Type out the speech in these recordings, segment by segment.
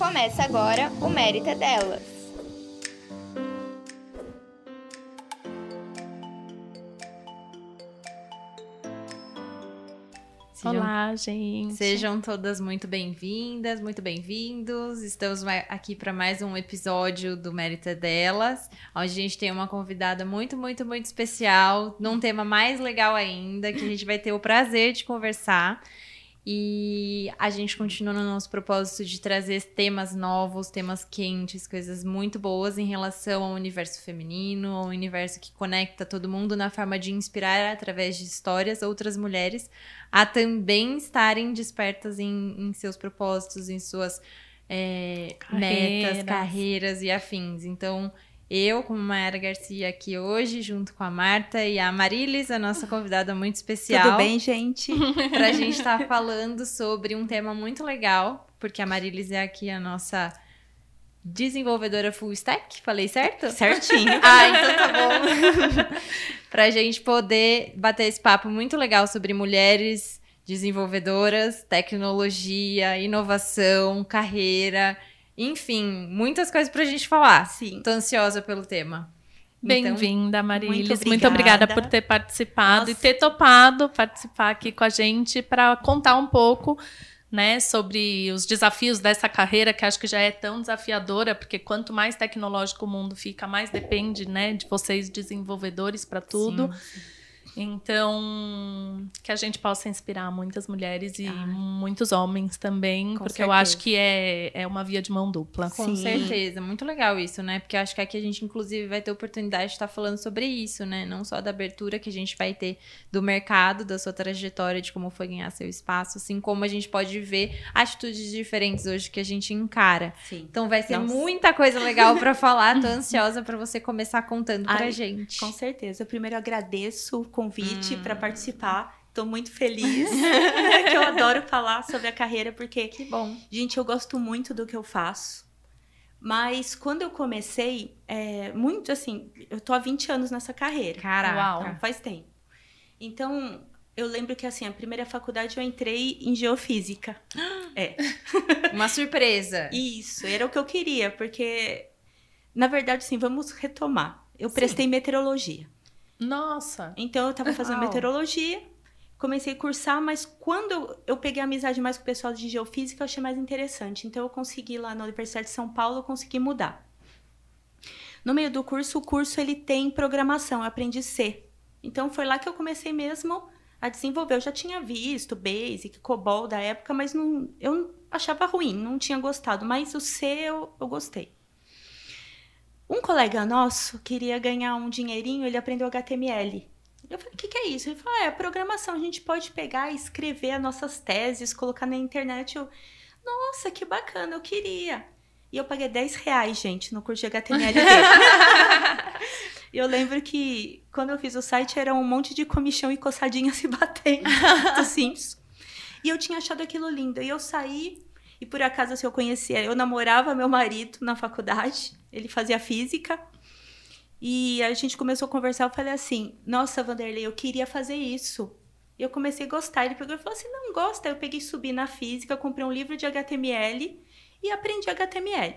Começa agora o Mérito é Delas. Olá, gente. Sejam todas muito bem-vindas, muito bem-vindos. Estamos aqui para mais um episódio do Mérito é Delas, onde a gente tem uma convidada muito, muito, muito especial, num tema mais legal ainda, que a gente vai ter o prazer de conversar. E a gente continua no nosso propósito de trazer temas novos, temas quentes, coisas muito boas em relação ao universo feminino, ao universo que conecta todo mundo na forma de inspirar através de histórias outras mulheres a também estarem despertas em, em seus propósitos, em suas é, metas, carreiras e afins. Então, eu, como Mayara Garcia, aqui hoje, junto com a Marta e a Marilis, a nossa convidada muito especial. Tudo bem, gente? Para a gente estar tá falando sobre um tema muito legal, porque a Marilis é aqui a nossa desenvolvedora full stack, falei certo? Certinho. ah, então tá bom. Para a gente poder bater esse papo muito legal sobre mulheres desenvolvedoras, tecnologia, inovação, carreira enfim, muitas coisas pra gente falar. Sim. Tô ansiosa pelo tema. Bem-vinda, então, Marilis. Muito, muito obrigada. por ter participado Nossa. e ter topado participar aqui com a gente para contar um pouco né, sobre os desafios dessa carreira, que acho que já é tão desafiadora, porque quanto mais tecnológico o mundo fica, mais depende né, de vocês, desenvolvedores, para tudo. Sim, sim. Então, que a gente possa inspirar muitas mulheres e Ai. muitos homens também, Com porque certeza. eu acho que é, é uma via de mão dupla. Com Sim. certeza, muito legal isso, né? Porque eu acho que aqui a gente, inclusive, vai ter oportunidade de estar falando sobre isso, né? Não só da abertura que a gente vai ter do mercado, da sua trajetória, de como foi ganhar seu espaço, assim como a gente pode ver atitudes diferentes hoje que a gente encara. Sim. Então vai ser Nossa. muita coisa legal para falar. Tô ansiosa para você começar contando pra Ai, gente. Com certeza. Primeiro agradeço convite hum. para participar. Estou muito feliz, que eu adoro falar sobre a carreira, porque, que bom. gente, eu gosto muito do que eu faço. Mas quando eu comecei, é, muito assim, eu tô há 20 anos nessa carreira. Caraca. Uau, faz tempo. Então, eu lembro que assim, a primeira faculdade eu entrei em geofísica. é. Uma surpresa. Isso, era o que eu queria, porque na verdade, sim, vamos retomar. Eu prestei sim. meteorologia. Nossa! Então eu estava fazendo meteorologia, comecei a cursar, mas quando eu, eu peguei amizade mais com o pessoal de geofísica, eu achei mais interessante. Então eu consegui lá na Universidade de São Paulo, eu consegui mudar. No meio do curso, o curso ele tem programação, eu aprendi C. Então foi lá que eu comecei mesmo a desenvolver. Eu já tinha visto Basic, COBOL da época, mas não, eu achava ruim, não tinha gostado. Mas o C eu, eu gostei. Um colega nosso queria ganhar um dinheirinho, ele aprendeu HTML. Eu falei, o que, que, é isso? Ele falou, ah, é programação, a gente pode pegar e escrever as nossas teses, colocar na internet. Eu, nossa, que bacana, eu queria. E eu paguei 10 reais, gente, no curso de HTML dele. Eu lembro que quando eu fiz o site era um monte de comichão e coçadinha se batendo, simples. E eu tinha achado aquilo lindo. E eu saí, e por acaso assim, eu conhecia, eu namorava meu marido na faculdade ele fazia física. E a gente começou a conversar, eu falei assim: "Nossa, Vanderlei, eu queria fazer isso". E eu comecei a gostar. Ele pegou e falou assim: "Não gosta". Eu peguei, subi na física, comprei um livro de HTML e aprendi HTML.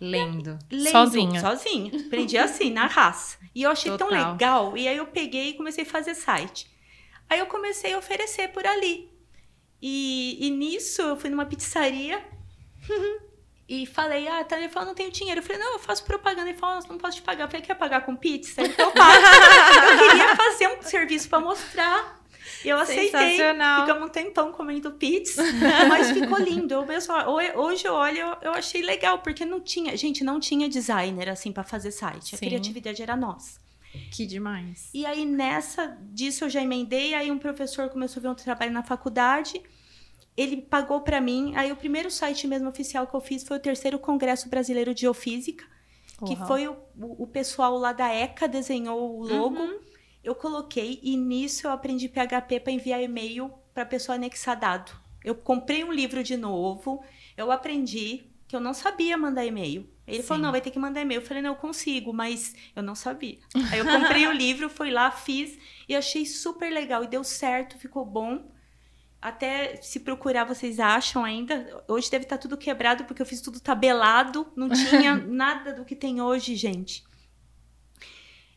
Lendo. Lendo sozinha. Sozinha. Aprendi assim, na raça. E eu achei Total. tão legal. E aí eu peguei e comecei a fazer site. Aí eu comecei a oferecer por ali. E, e nisso eu fui numa pizzaria. E falei, ah, tá. Ele falou, não tenho dinheiro. Eu falei, não, eu faço propaganda. Ele falou, não posso te pagar. Eu falei, quer pagar com pizza? Ele falou, eu queria fazer um serviço para mostrar. E eu aceitei. Ficamos um tempão comendo pizza, mas ficou lindo. Eu mesmo, hoje eu olho, eu, eu achei legal, porque não tinha, gente, não tinha designer assim para fazer site. A Sim. criatividade era nossa. Que demais. E aí nessa disso eu já emendei, aí um professor começou a ver um trabalho na faculdade ele pagou para mim. Aí o primeiro site mesmo oficial que eu fiz foi o terceiro Congresso Brasileiro de Geofísica, uhum. que foi o, o pessoal lá da ECA desenhou o logo. Uhum. Eu coloquei e nisso eu aprendi PHP para enviar e-mail para pessoa anexar dado. Eu comprei um livro de novo, eu aprendi que eu não sabia mandar e-mail. Ele Sim. falou: não, vai ter que mandar e-mail. Eu falei: não, eu consigo, mas eu não sabia. Aí eu comprei o livro, fui lá, fiz e achei super legal e deu certo, ficou bom. Até se procurar, vocês acham ainda. Hoje deve estar tudo quebrado, porque eu fiz tudo tabelado. Não tinha nada do que tem hoje, gente.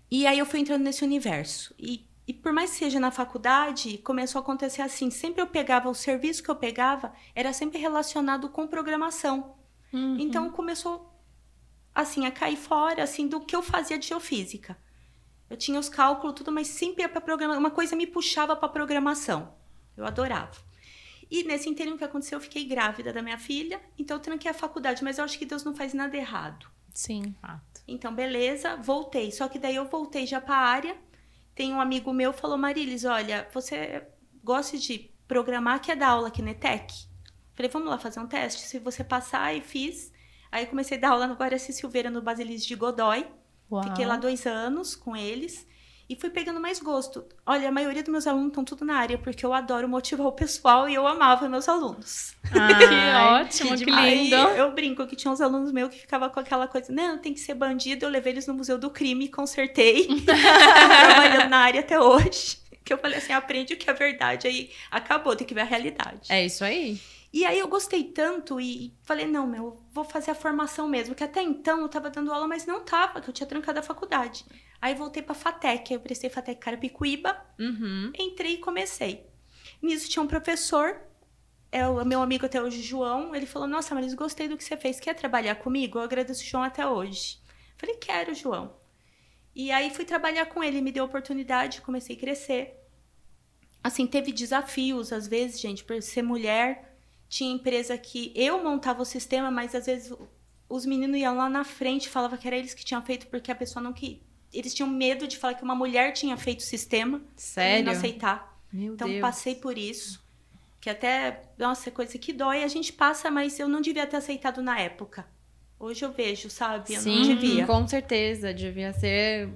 E aí eu fui entrando nesse universo. E, e por mais que seja na faculdade, começou a acontecer assim. Sempre eu pegava, o serviço que eu pegava era sempre relacionado com programação. Uhum. Então começou assim a cair fora assim do que eu fazia de geofísica. Eu tinha os cálculos tudo, mas sempre ia para programação. Uma coisa me puxava para programação. Eu adorava. E nesse interim que aconteceu, eu fiquei grávida da minha filha, então eu tranquei a faculdade, mas eu acho que Deus não faz nada errado. Sim. Fato. Então, beleza, voltei. Só que daí eu voltei já para a área. Tem um amigo meu que falou: Marilis, olha, você gosta de programar, quer dar aula aqui na ETEC? Falei, vamos lá fazer um teste. Se você passar, e fiz. Aí comecei a dar aula no Guaraci Silveira, no Basilis de Godoy. Uau. Fiquei lá dois anos com eles. E fui pegando mais gosto. Olha, a maioria dos meus alunos estão tudo na área, porque eu adoro motivar o pessoal e eu amava meus alunos. que ótimo, que Aí lindo. eu brinco que tinha uns alunos meus que ficavam com aquela coisa, não, tem que ser bandido. Eu levei eles no Museu do Crime, consertei. trabalhando na área até hoje. Que eu falei assim, aprende o que é verdade. Aí acabou, tem que ver a realidade. É isso aí. E aí eu gostei tanto e falei, não, meu, eu vou fazer a formação mesmo. Que até então eu tava dando aula, mas não tava, que eu tinha trancado a faculdade. Aí voltei pra FATEC, aí eu prestei FATEC Carapicuíba, Uhum. entrei e comecei. Nisso tinha um professor, é o meu amigo até hoje, João. Ele falou: Nossa, Maris, gostei do que você fez. Quer trabalhar comigo? Eu agradeço o João até hoje. Falei: Quero, João. E aí fui trabalhar com ele, me deu oportunidade, comecei a crescer. Assim, teve desafios, às vezes, gente, por ser mulher. Tinha empresa que eu montava o sistema, mas às vezes os meninos iam lá na frente e falavam que era eles que tinham feito, porque a pessoa não que. Eles tinham medo de falar que uma mulher tinha feito o sistema e Sério? não aceitar. Meu Então Deus. passei por isso. Que até, nossa, coisa que dói, a gente passa, mas eu não devia ter aceitado na época. Hoje eu vejo, sabe? Eu não Sim, devia. com certeza. Devia ser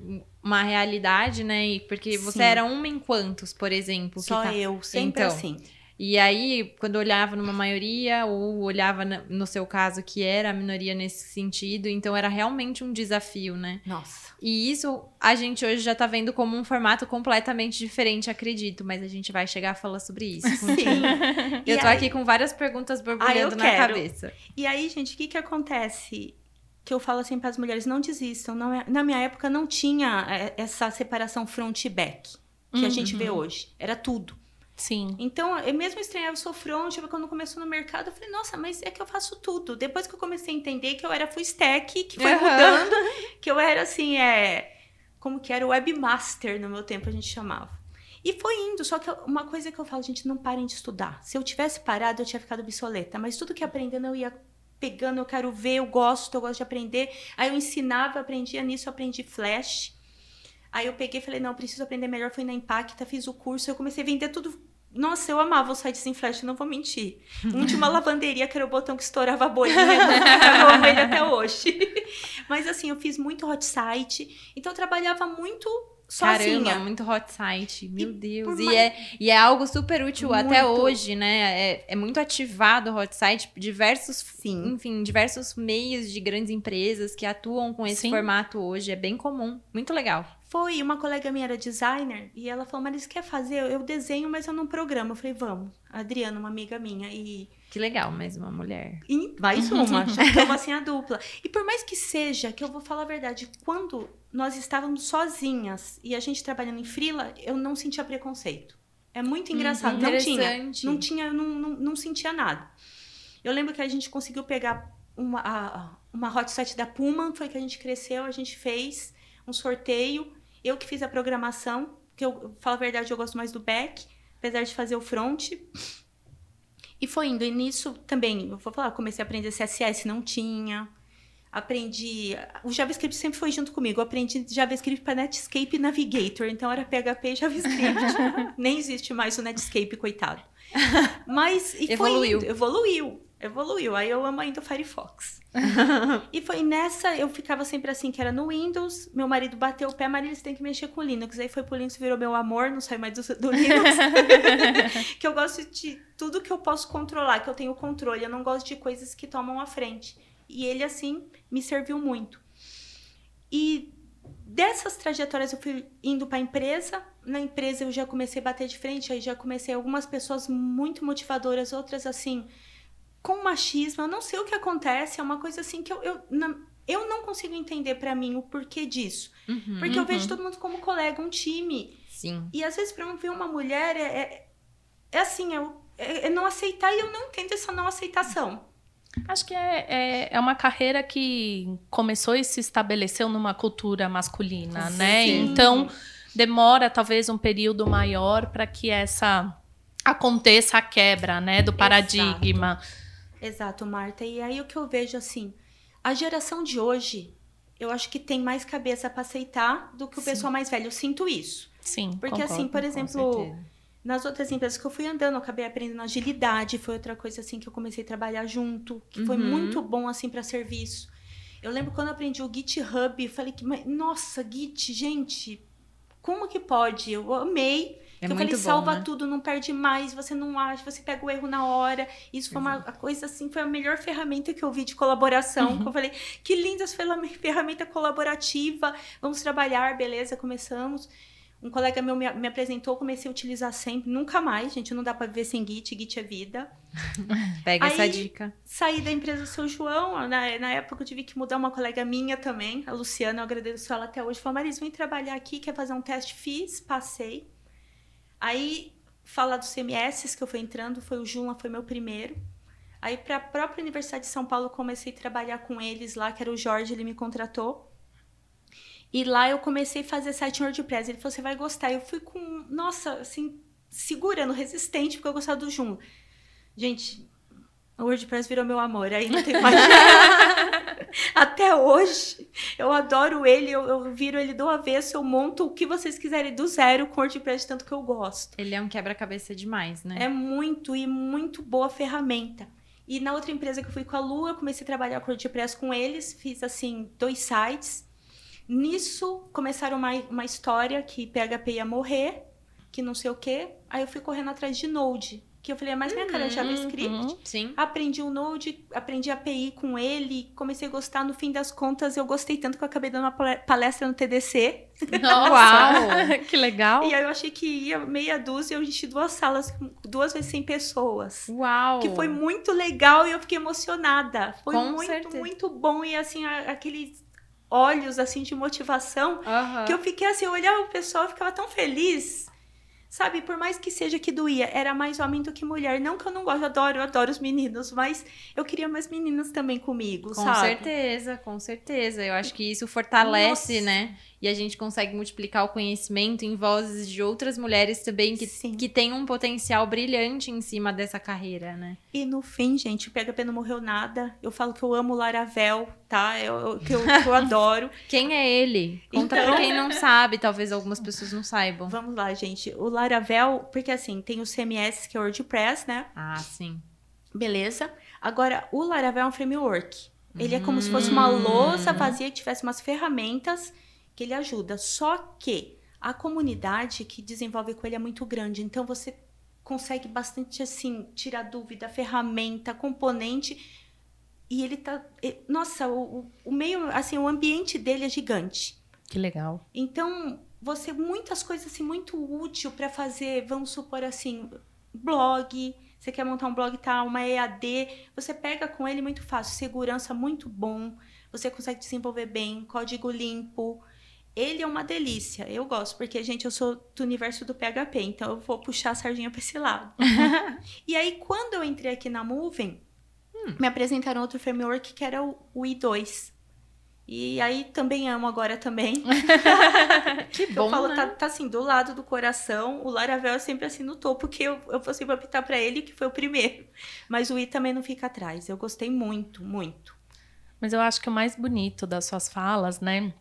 uma realidade, né? E Porque você Sim. era uma em quantos, por exemplo? que Só tá- eu, sempre Então, assim. E aí, quando olhava numa maioria, ou olhava no seu caso, que era a minoria nesse sentido, então era realmente um desafio, né? Nossa. E isso a gente hoje já tá vendo como um formato completamente diferente, acredito, mas a gente vai chegar a falar sobre isso. Sim. Eu E tô aí- aqui com várias perguntas borbulhando na quero. cabeça. E aí, gente, o que que acontece? Que eu falo assim para as mulheres, não desistam. Não é- na minha época não tinha é, essa separação front e back que a gente vê hoje. Era tudo. Sim. Então, eu mesmo estranhava, eu sou eu- quando começou no mercado, eu falei, nossa, mas é que eu faço tudo. Depois que eu comecei a entender que eu era full stack, que foi Aham. mudando, que eu era assim, é. Como que era? Webmaster no meu tempo, a gente chamava. E foi indo, só que uma coisa que eu falo, gente, não parem de estudar. Se eu tivesse parado, eu tinha ficado obsoleta. Mas tudo que aprendendo, eu ia pegando, eu quero ver, eu gosto, eu gosto de aprender. Aí eu ensinava, eu aprendia nisso, eu aprendi Flash. Aí eu peguei e falei, não, eu preciso aprender melhor. Fui na Impacta, fiz o curso, eu comecei a vender tudo. Nossa, eu amava os sites em Flash, não vou mentir. Um de uma lavanderia, que era o botão que estourava a bolinha, eu amo ele até hoje. Mas assim, eu fiz muito hot site, então eu trabalhava muito sozinha. Caramba, muito hot site. Meu Deus. por E mais- é, e é algo super útil até Muito. hoje, né? É, é muito ativado o hot site. Diversos, Sim. enfim, diversos meios de grandes empresas que atuam com esse Sim. formato hoje. É bem comum. Muito legal. Foi, uma colega minha era designer e ela falou, Marisa, quer fazer? Eu desenho, mas eu não programo. Eu falei, vamos. A Adriana, uma amiga minha, e Que legal, mais uma mulher. E mais uma, já estamos assim a dupla. E por mais que seja, que eu vou falar a verdade, quando nós estávamos sozinhas e a gente trabalhando em frila, eu não sentia preconceito. É muito engraçado. não tinha. Não tinha, eu não, não, não sentia nada. Eu lembro que a gente conseguiu pegar uma, a- uma hot site da Puma, foi que a gente cresceu, a gente fez um sorteio. Eu que fiz a programação, que eu, falo a verdade, eu gosto mais do back, apesar de fazer o front. E foi indo. E nisso também, eu vou falar, comecei a aprender CSS, não tinha. Aprendi. O JavaScript sempre foi junto comigo. Eu aprendi JavaScript para Netscape Navigator. Então era PHP e JavaScript. Nem existe mais o Netscape, coitado. Mas. E Evoluiu. Foi indo, evoluiu. Evoluiu. Aí eu amo ainda o Firefox. e foi nessa, eu ficava sempre assim, que era no Windows. Meu marido bateu o pé, Marília, você tem que mexer com Linux. Aí foi pro Linux, virou meu amor, não sai mais do, do Linux. que eu gosto de tudo que eu posso controlar, que eu tenho controle. Eu não gosto de coisas que tomam a frente. E ele, assim, me serviu muito. E dessas trajetórias eu fui indo para a empresa. na empresa eu já comecei a bater de frente, aí já comecei algumas pessoas muito motivadoras, outras assim, com machismo. Eu não sei o que acontece, é uma coisa assim que eu, eu, na, eu não consigo entender para mim o porquê disso. Uhum. Porque eu vejo todo mundo como colega, um time. Sim. E às vezes pra eu ver uma mulher é, é, é assim, eu, é, é não aceitar e eu não entendo essa não aceitação. Acho que é, é, é, uma carreira que começou e se estabeleceu numa cultura masculina, Sim. né? Então demora talvez um período maior para que essa aconteça a quebra, né, do paradigma. Exato. Exato, Marta. E aí o que eu vejo assim, a geração de hoje, eu acho que tem mais cabeça para aceitar do que o Sim. pessoal mais velho. Eu sinto isso. Sim, Porque concordo. assim, por exemplo, nas outras empresas que eu fui andando, eu acabei aprendendo agilidade, foi outra coisa assim que eu comecei a trabalhar junto, que foi Uhum. muito bom assim para serviço. Eu lembro quando eu aprendi o GitHub, eu falei que, nossa, Git, gente, como que pode? Eu amei. É muito falei, bom, salva né? tudo, não perde mais, você não acha, você pega o erro na hora. Isso foi uma a coisa assim, foi a melhor ferramenta que eu vi de colaboração. Uhum. que eu falei, que linda essa ferram- ferramenta colaborativa, vamos trabalhar, beleza, começamos. Um colega meu me, me apresentou, comecei a utilizar sempre, nunca mais, gente, não dá pra viver sem Git, Git é vida. Pega essa Aí- dica. Saí da empresa do seu João, na, na época eu tive que mudar uma colega minha também, a Luciana, eu agradeço ela até hoje. Falou, Marisa, vem trabalhar aqui, quer fazer um teste? Fiz, passei. Aí, falar dos CMS que eu fui entrando, foi o Juma, foi meu primeiro. Aí, para a própria Universidade de São Paulo, comecei a trabalhar com eles lá, que era o Jorge, ele me contratou. E lá eu comecei a fazer site em WordPress. Ele falou, você vai gostar. Eu fui com, nossa, assim, segurando, resistente, porque eu gostava do Joom. Gente, o WordPress virou meu amor, aí não tem mais. Até hoje, eu adoro ele, eu, eu viro ele do avesso, eu monto o que vocês quiserem do zero com o WordPress, tanto que eu gosto. Ele é um quebra-cabeça demais, né? É muito e muito boa ferramenta. E na outra empresa que eu fui com a Lu, eu comecei a trabalhar com WordPress com eles, fiz assim, dois sites. Nisso começaram uma, uma história que PHP ia morrer, que não sei o quê. Aí eu fui correndo atrás de Node, que eu falei, é mais minha cara, JavaScript. Uhum. Sim. Aprendi o Node, aprendi API com ele, comecei a gostar. No fim das contas, eu gostei tanto que eu acabei dando uma pale- palestra no TDC. Nossa, Uau! que legal. E aí eu achei que ia meia dúzia, eu enchi duas salas, duas vezes 100 pessoas. Uau! Que foi muito legal e eu fiquei emocionada. Foi Com muito, certeza. muito bom. E assim, a- aqueles olhos assim de motivação Aham. que eu fiquei assim, eu olhava o pessoal e ficava tão feliz. Sabe, por mais que seja que doía, era mais homem do que mulher. Não que eu não gosto, eu adoro, eu adoro os meninos, mas eu queria mais meninas também comigo, Com sabe? certeza, com certeza. Eu acho que isso fortalece, Nossa. né? E a gente consegue multiplicar o conhecimento em vozes de outras mulheres também que, Sim. que têm um potencial brilhante em cima dessa carreira, né? E no fim, gente, o PHP não morreu nada. Eu falo que eu amo o Laravel, tá? Eu, eu- que eu, eu adoro. Quem é ele? Conta Então- pra quem não sabe, talvez algumas pessoas não saibam. Vamos lá, gente. O Laravel, porque assim, tem o CMS, que é o WordPress, né? Ah, sim. Beleza. Agora, o Laravel é um framework. Ele é como se fosse uma Hum. louça vazia que tivesse umas ferramentas que ele ajuda. Só que a comunidade que desenvolve com ele é muito grande. Então, você consegue bastante, assim, tirar dúvida, ferramenta, componente. E ele tá... Nossa, o, o- meio, assim, o ambiente dele é gigante. Que legal. Então, você muitas coisas assim muito útil para fazer, vamos supor assim, blog, você quer montar um blog tá, uma EAD, você pega com ele muito fácil, segurança muito bom, você consegue desenvolver bem, código limpo. Ele é uma delícia. Eu gosto, porque, gente, eu sou do universo do PHP, então eu vou puxar a sardinha para esse lado. e aí, quando eu entrei aqui na Moving, me apresentaram outro framework que era o, o i2. E aí também amo agora também. Que Eu bom, falo, né? tá, tá assim, do lado do coração. O Laravel é sempre assim no topo, porque eu, eu vou sempre optar pra ele, que foi o primeiro. Mas o I também não fica atrás. Eu gostei muito, muito. Mas eu acho que o mais bonito das suas falas, né,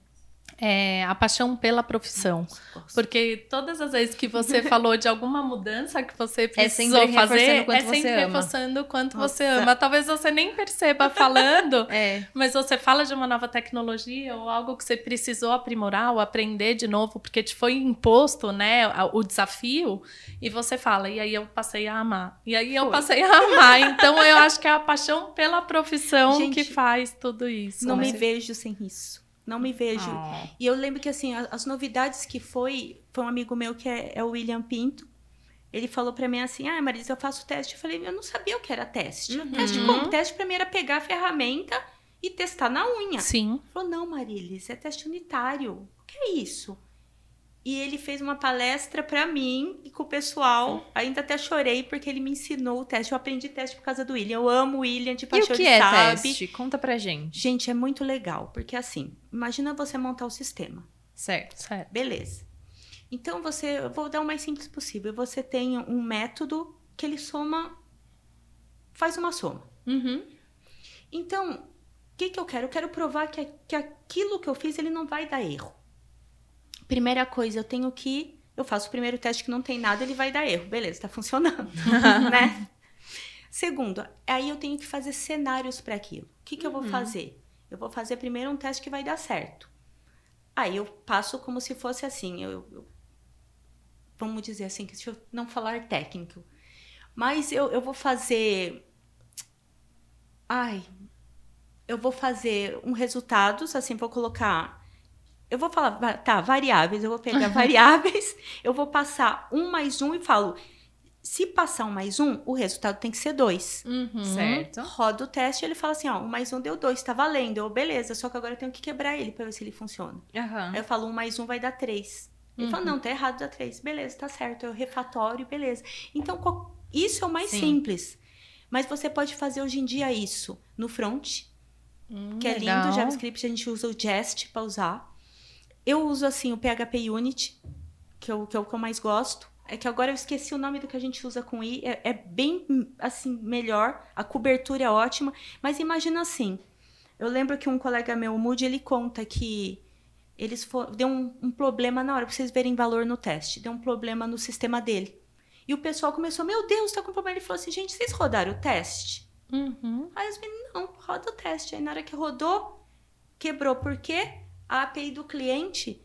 é a paixão pela profissão. Gosto. Porque todas as vezes que você falou de alguma mudança que você precisou reforçando fazer, quanto é sempre você reforçando o quanto você Nossa. ama. Talvez você nem perceba falando, É. mas você fala de uma nova tecnologia ou algo que você precisou aprimorar ou aprender de novo, porque te foi imposto, né, o desafio, e você fala, e aí eu passei a amar. E aí eu Foi. passei a amar. Então eu acho que é a paixão pela profissão Gente, que faz tudo isso. Não né? me vejo sem isso. Não me vejo. Oh. E eu lembro que, assim, as novidades que foi... Foi um amigo meu que é, é o William Pinto. Ele falou pra mim assim, ah, Marisa, eu faço teste. Eu falei, eu não sabia o que era teste. Uhum. Teste como? Teste pra mim era pegar a ferramenta e testar na unha. Sim. Ele falou, não, Marilis, é teste unitário. O que é isso? E ele fez uma palestra pra mim e com o pessoal. Ainda até chorei porque ele me ensinou o teste. Eu aprendi teste por causa do William. Eu amo o William de E paixão, o que é sabe. teste? Conta pra gente. Gente, é muito legal, porque assim, imagina você montar o sistema. Certo. Certo. Beleza. Então você, eu vou dar o mais simples possível. Você tem um método que ele soma, faz uma soma. Uhum. Então, o que, que eu quero? Eu quero provar que, que aquilo que eu fiz ele não vai dar erro. Primeira coisa, eu tenho que. Eu faço o primeiro teste que não tem nada, ele vai dar erro. Beleza, tá funcionando. né? Segundo, aí eu tenho que fazer cenários para aquilo. O que, que eu vou fazer? Eu vou fazer primeiro um teste que vai dar certo. Aí eu passo como se fosse assim. Eu, eu- vamos dizer assim, que deixa eu não falar técnico. Mas eu, eu vou fazer. Ai, eu vou fazer um resultados, assim, vou colocar. Eu vou falar, tá, variáveis, eu vou pegar variáveis, eu vou passar um mais um e falo. Se passar um mais um, o resultado tem que ser dois. Uhum. Certo. Roda o teste e ele fala assim: ó, um mais um deu dois, tá valendo. Eu, beleza, só que agora eu tenho que quebrar ele pra ver se ele funciona. Aham. Aí eu falo, um mais um vai dar três. Ele fala, não, tá errado, dá três. Beleza, tá certo. Eu refatório, beleza. Então, isso é o mais Sim. simples. Mas você pode fazer hoje em dia isso no front, Hum, que é legal. lindo. JavaScript a gente usa o Jest para usar. Eu uso assim o PHP Unity, que, eu, que é o que eu mais gosto. É que agora eu esqueci o nome do que a gente usa com i. É, é bem assim melhor. A cobertura é ótima. Mas imagina assim. Eu lembro que um colega meu, o Moody, ele conta que eles for, deu um, um problema na hora pra vocês verem valor no teste. Deu um problema no sistema dele. E o pessoal começou, meu Deus, tá com problema. Ele falou assim, gente, vocês rodaram o teste? Uhum. Aí os meninos, não, roda o teste. Aí na hora que rodou, quebrou. Por quê? A API do cliente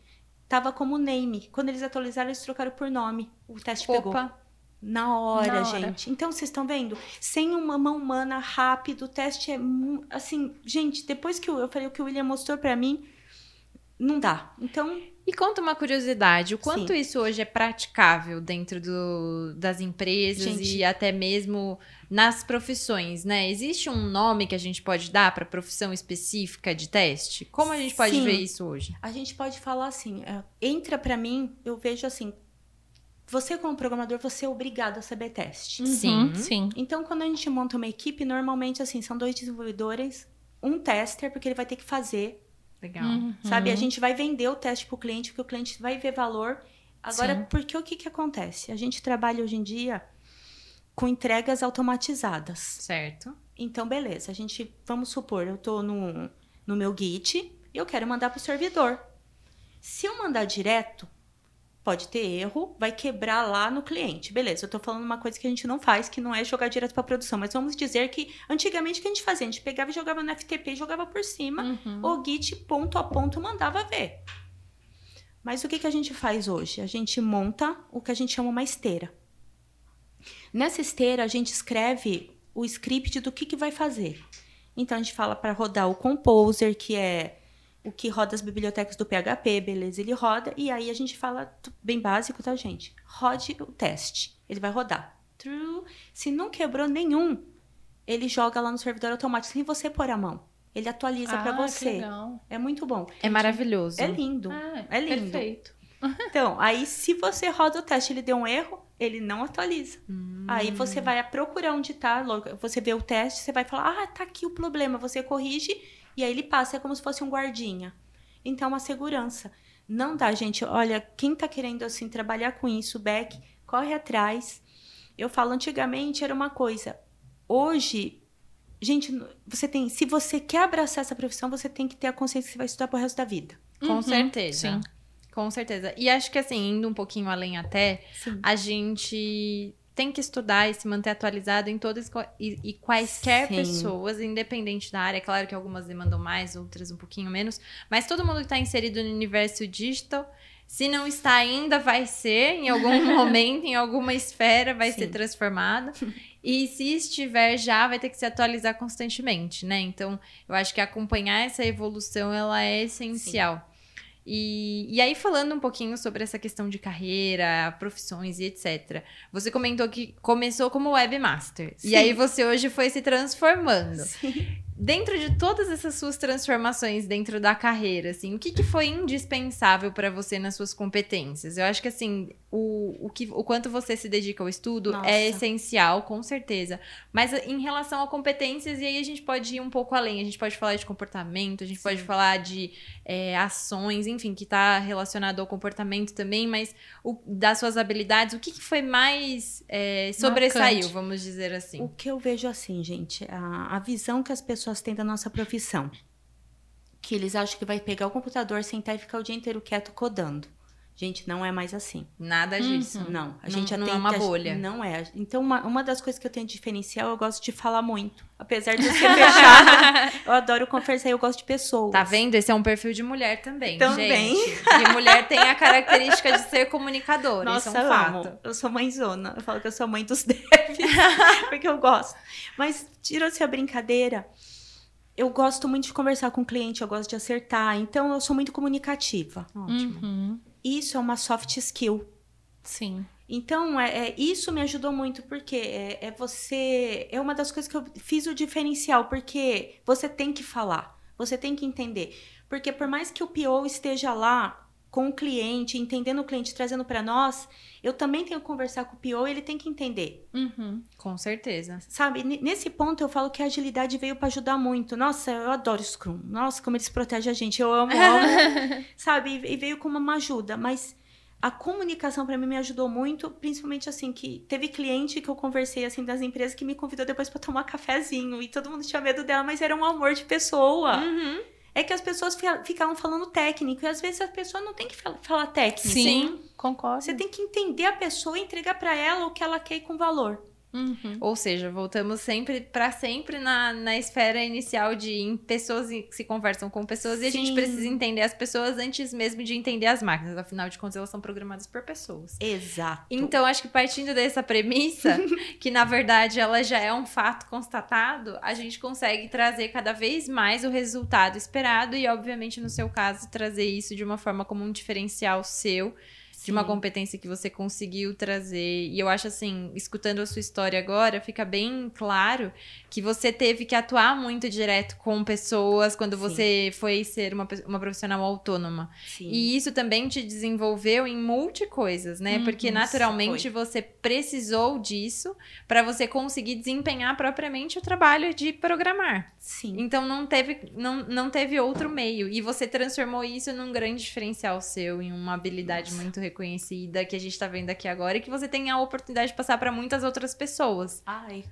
tava como name. Quando eles atualizaram, eles trocaram por nome. O teste pegou. Opa. Na hora, Na hora. gente. Então, vocês estão vendo? Sem uma mão humana, rápido, o teste é... Assim, gente, depois que eu, eu falei o que o William mostrou pra mim, não dá. Então, E conta uma curiosidade, o quanto Sim. isso hoje é praticável dentro do- das empresas Gente. e até mesmo nas profissões, né? Existe um nome que a gente pode dar para profissão específica de teste? Como a gente pode Sim. ver isso hoje? a gente pode falar assim, é, entra pra mim, eu vejo assim, você como programador, você é obrigado a saber teste. Sim. Uhum, Sim. Então, quando a gente monta uma equipe, normalmente, assim, são dois desenvolvedores, um tester, porque ele vai ter que fazer, Legal. Uhum. sabe? A gente vai vender o teste pro cliente, porque o cliente vai ver valor. Agora, Sim. porque o que que acontece? A gente trabalha hoje em dia com entregas automatizadas. Certo. Então, beleza, a gente, vamos supor, eu tô no, no meu Git e eu quero mandar pro servidor. Se eu mandar direto, pode ter erro, vai quebrar lá no cliente. Beleza, eu tô falando uma coisa que a gente não faz, que não é jogar direto pra produção, mas vamos dizer que antigamente o que a gente fazia? A gente pegava e jogava no FTP e jogava por cima, Uhum. o Git ponto a ponto mandava ver. Mas o que, que a gente faz hoje? A gente monta o que a gente chama uma esteira. Nessa esteira, a gente escreve o script do que, que vai fazer. Então, a gente fala para rodar o Composer, que é o que roda as bibliotecas do PHP, beleza? Ele roda, e aí a gente fala, bem básico, tá, gente? Rode o teste. Ele vai rodar. True. Se não quebrou nenhum, ele joga lá no servidor automático, sem você pôr a mão. Ele atualiza para Ah, que você. legal. É muito bom. É maravilhoso. É lindo. Ah, é lindo. Perfeito. Então, aí se você roda o teste e ele deu um erro, ele não atualiza. Hum. Aí você vai procurar onde tá, logo- você vê o teste, você vai falar, ah, tá aqui o problema, você corrige, e aí ele passa, é como se fosse um guardinha. Então, uma segurança. Não dá, gente, olha, quem tá querendo, assim, trabalhar com isso, back, corre atrás. Eu falo, antigamente era uma coisa, hoje, gente, você tem, se você quer abraçar essa profissão, você tem que ter a consciência que você vai estudar pro resto da vida. Com Uhum, certeza. sim. Com certeza. E acho que assim, indo um pouquinho além até, Sim. a gente tem que estudar e se manter atualizado em todas e, e quaisquer Sim. pessoas, independente da área. Claro que algumas demandam mais, outras um pouquinho menos, mas todo mundo que está inserido no universo digital Se não está ainda, vai ser em algum momento, em alguma esfera, vai Sim. ser transformada. E se estiver já, vai ter que se atualizar constantemente, né? Então, eu acho que acompanhar essa evolução, ela é essencial. E, e aí, falando um pouquinho sobre essa questão de carreira, profissões e etc. Você comentou que começou como webmaster. E Sim. aí, você hoje foi se transformando. Sim. Dentro de todas essas suas transformações dentro da carreira, assim, o que, que foi indispensável para você nas suas competências? Eu acho que assim, o, o, que, o quanto você se dedica ao estudo Nossa. é essencial, com certeza. Mas em relação a competências, e aí a gente pode ir um pouco além. A gente pode falar de comportamento, a gente pode Sim. falar de é, ações, enfim, que está relacionado ao comportamento também, mas o- das suas habilidades, o que, que foi mais é, sobressaiu, Marcante. vamos dizer assim? O que eu vejo assim, gente, a, a visão que as pessoas têm da nossa profissão. Que eles acham que vai pegar o computador, sentar e ficar o dia inteiro quieto codando. Gente, não é mais assim. Nada disso. Não, a Não- gente já não tem é uma bolha. Não é. Então, uma, uma das coisas que eu tenho de diferencial, eu gosto de falar muito. Apesar de eu ser fechada, eu adoro conversar e eu gosto de pessoas. Tá vendo? Esse é um perfil de mulher também, Também. gente. E mulher tem a característica de ser comunicadora, Nossa, isso é um fato. amo. Eu sou mãezona. Eu falo que eu sou mãe dos devs, porque eu gosto. Mas, tirou-se a brincadeira, eu gosto muito de conversar com o cliente, eu gosto de acertar. Então, eu sou muito comunicativa. Ótimo. Uhum. Isso é uma soft skill. Sim. Então, é, é- isso me ajudou muito, porque é, é você. É uma das coisas que eu fiz o diferencial, porque você tem que falar, você tem que entender. Porque por mais que o PO esteja lá com o cliente, entendendo o cliente, trazendo para nós, eu também tenho que conversar com o PO e ele tem que entender. Uhum. Com certeza. Sabe, nesse ponto eu falo que a agilidade veio para ajudar muito. Nossa, eu adoro Scrum. Nossa, como eles protegem a gente. Eu amo, amo. Sabe, e e veio como uma ajuda, mas a comunicação para mim me ajudou muito, principalmente assim que teve cliente que eu conversei assim das empresas que me convidou depois para tomar cafezinho e todo mundo tinha medo dela, mas era um amor de pessoa. Uhum. É que as pessoas fi- ficavam falando técnico e às vezes a pessoa não tem que fal- falar técnico. Sim, concordo. Você tem que entender a pessoa e entregar para ela o que ela quer com valor. Uhum. Ou seja, voltamos sempre para sempre na, na esfera inicial de em pessoas que se conversam com pessoas e a gente Sim. precisa entender as pessoas antes mesmo de entender as máquinas. Afinal de contas, elas são programadas por pessoas. Exato. Então, acho que partindo dessa premissa, que na verdade ela já é um fato constatado, a gente consegue trazer cada vez mais o resultado esperado e, obviamente, no seu caso, trazer isso de uma forma como um diferencial seu, de uma competência que você conseguiu trazer. E eu acho assim, escutando a sua história agora, fica bem claro que você teve que atuar muito direto com pessoas quando Sim. você foi ser uma, uma profissional autônoma. Sim. E isso também te desenvolveu em multi coisas, né? Uhum, Porque naturalmente foi. você precisou disso para você conseguir desempenhar propriamente o trabalho de programar. Sim. Então não teve, não, não teve outro meio. E você transformou isso num grande diferencial seu, em uma habilidade Nossa. muito reconhecida que a gente tá vendo aqui agora e que você tem a oportunidade de passar para muitas outras pessoas, Ai,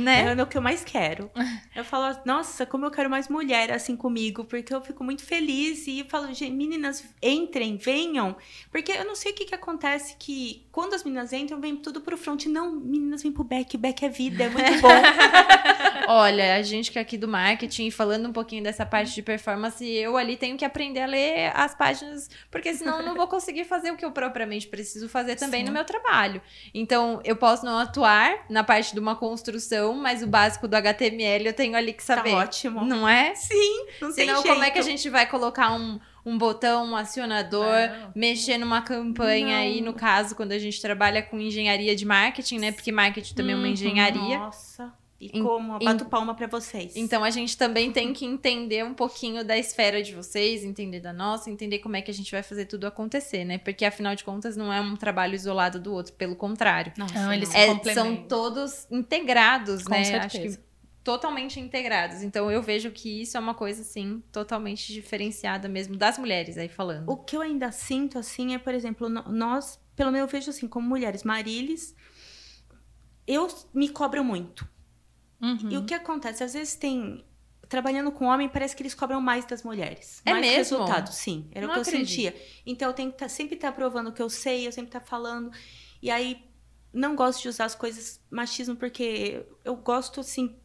né? É o que eu mais quero. Eu falo, nossa, como eu quero mais mulher assim comigo, porque eu fico muito feliz e falo, "Gente, meninas, entrem, venham, porque eu não sei o que que acontece que quando as meninas entram, vem tudo pro front, não, meninas vêm pro back, back é vida, é muito bom. Olha, a gente que é aqui do marketing, falando um pouquinho dessa parte de performance, eu ali tenho que aprender a ler as páginas, porque senão eu não vou conseguir fazer o que eu propriamente preciso fazer também Sim. no meu trabalho. Então, eu posso não atuar na parte de uma construção, mas o básico do HTML eu tenho ali que tá saber. ótimo. Não é? Sim, não tem Senão, jeito. como é que a gente vai colocar um, um botão, um acionador, Não. mexer numa campanha aí, no caso, quando a gente trabalha com engenharia de marketing, né? Porque marketing também é uma Uhum. engenharia. Nossa, e como? Em- bato palma pra vocês. Então a gente também tem que entender um pouquinho da esfera de vocês, entender da nossa, entender como é que a gente vai fazer tudo acontecer, né? Porque afinal de contas não é um trabalho isolado do outro, pelo contrário. Nossa, Não, eles não. se É, são todos integrados, Com né? certeza. Acho que totalmente integrados. Então eu vejo que isso é uma coisa assim totalmente diferenciada mesmo das mulheres aí falando. O que eu ainda sinto, assim, é, por exemplo, no- nós, pelo menos eu vejo assim, como mulheres, Marilis, eu me cobro muito. Uhum. E o que acontece? Às vezes tem. Trabalhando com homem, parece que eles cobram mais das mulheres. É mais mesmo? resultado, sim. Era Não o que eu acredito. sentia. Então eu tenho que tá- sempre estar provando o que eu sei, eu sempre estar falando. E aí, não gosto de usar as coisas machismo, porque eu gosto, assim,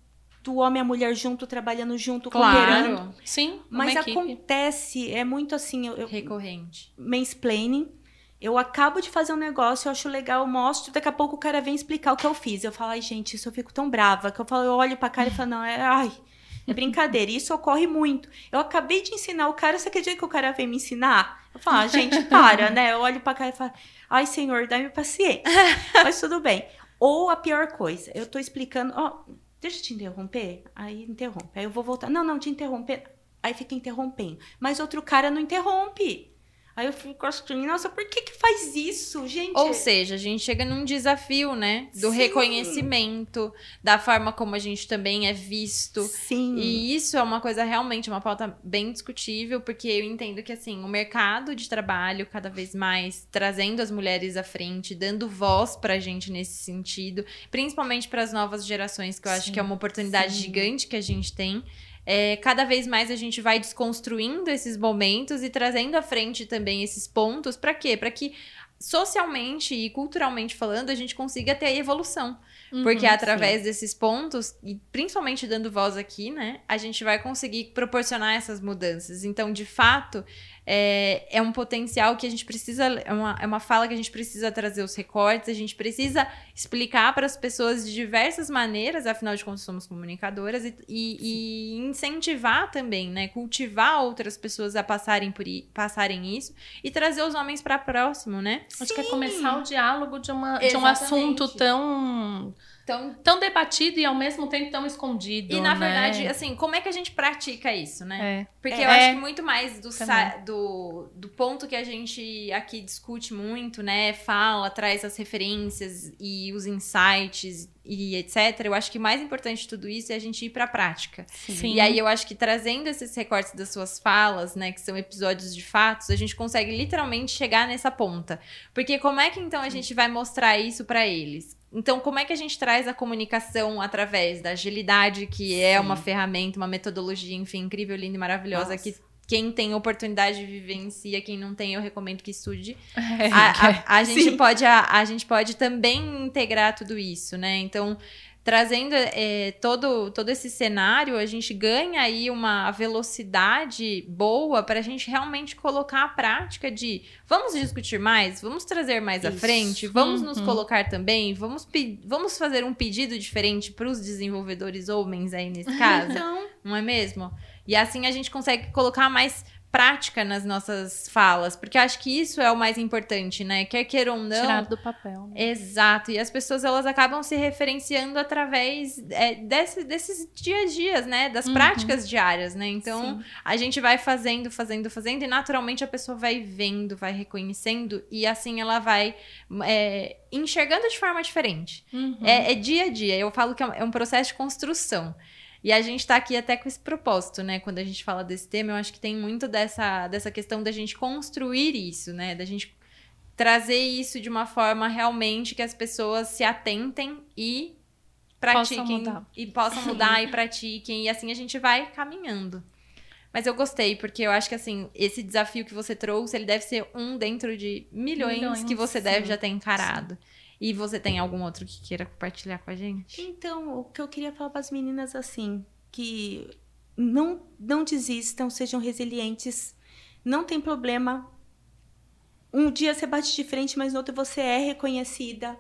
do homem e a mulher junto, trabalhando junto, Claro. cooperando. Sim, Mas equipe. acontece, é muito assim, eu, eu, Recorrente. mansplaining. Eu acabo de fazer um negócio, eu acho legal, eu mostro, daqui a pouco o cara vem explicar o que eu fiz. Eu falo, ai, gente, isso eu fico tão brava, que eu falo, eu olho pra cara e falo, não, é, ai, é brincadeira. Isso ocorre muito. Eu acabei de ensinar o cara, você acredita que o cara vem me ensinar? Eu falo, ah, gente, para, né? Eu olho pra cara e falo, ai, senhor, dá-me paciência. Mas tudo bem. Ou a pior coisa, eu tô explicando, ó, deixa eu te interromper? Aí interrompe. Aí eu vou voltar. Não, não, te interromper. Aí fica interrompendo. Mas outro cara não interrompe. Aí eu fico assim, nossa, por que que faz isso, gente? Ou seja, a gente chega num desafio, né? Do Sim. reconhecimento, da forma como a gente também é visto. Sim. E isso é uma coisa realmente, uma pauta bem discutível, porque eu entendo que, assim, o mercado de trabalho, cada vez mais trazendo as mulheres à frente, dando voz pra gente nesse sentido, principalmente para as novas gerações, que eu acho Sim, que é uma oportunidade sim. gigante que a gente tem. É, cada vez mais a gente vai desconstruindo esses momentos e trazendo à frente também esses pontos. Pra quê? Pra que socialmente e culturalmente falando a gente consiga ter a evolução. Porque Uhum, através desses pontos, e principalmente dando voz aqui, né, a gente vai conseguir proporcionar essas mudanças. Então, de fato, é, é um potencial que a gente precisa, é uma, é uma fala que a gente precisa trazer os recortes, a gente precisa explicar para as pessoas de diversas maneiras, afinal de contas somos comunicadoras, e, e- e incentivar também, né, cultivar outras pessoas a passarem por passarem isso e trazer os homens para próximo, né? Acho que é começar o diálogo de, uma, de um assunto tão, Então, tão debatido e ao mesmo tempo tão escondido. e na né? verdade, assim, como é que a gente pratica isso, né? É. Porque É. eu acho que muito mais do, do, do ponto que a gente aqui discute muito, né? Fala, traz as referências e os insights e etc. Eu acho que mais importante de tudo isso é a gente ir pra prática. Sim. E aí eu acho que trazendo esses recortes das suas falas, né, que são episódios de fatos, a gente consegue literalmente chegar nessa ponta. Porque como é que então a gente vai mostrar isso pra eles? Então, como é que a gente traz a comunicação através da agilidade, que é Sim. uma ferramenta, uma metodologia, enfim, incrível, linda e maravilhosa, Nossa. que quem tem oportunidade de vivencia, quem não tem, eu recomendo que estude. É, A, a- a gente pode, a, a gente pode também integrar tudo isso, né? Então, trazendo é, todo, todo esse cenário, a gente ganha aí uma velocidade boa para a gente realmente colocar a prática de vamos discutir mais, vamos trazer mais à Isso. frente, vamos nos Uhum. colocar também, vamos, vamos fazer um pedido diferente para os desenvolvedores homens aí nesse caso não é mesmo? E assim a gente consegue colocar mais prática nas nossas falas, porque acho que isso é o mais importante, né? Quer queira ou não. Tirar do papel. né? Exato, e as pessoas elas acabam se referenciando através é, desse- desses dia a dias, né? Das Uhum. práticas diárias, né? Então sim. a gente vai fazendo, fazendo, fazendo, e naturalmente a pessoa vai vendo, vai reconhecendo, e assim ela vai é, enxergando de forma diferente. Uhum. É, é dia a dia. Eu falo que é um- é um processo de construção. E a gente tá aqui até com esse propósito, né? Quando a gente fala desse tema, eu acho que tem muito dessa, dessa questão da gente construir isso, né? Da gente trazer isso de uma forma realmente que as pessoas se atentem e pratiquem. mudar. E possam mudar e pratiquem. E assim a gente vai caminhando. Mas eu gostei, porque eu acho que assim, esse desafio que você trouxe, ele deve ser um dentro de milhões, Milhões, que você deve sim. já ter encarado. E você tem algum outro que queira compartilhar com a gente? Então, o que eu queria falar para as meninas assim, que não não desistam, sejam resilientes, não tem problema. Um dia você bate de frente, mas no outro você é reconhecida.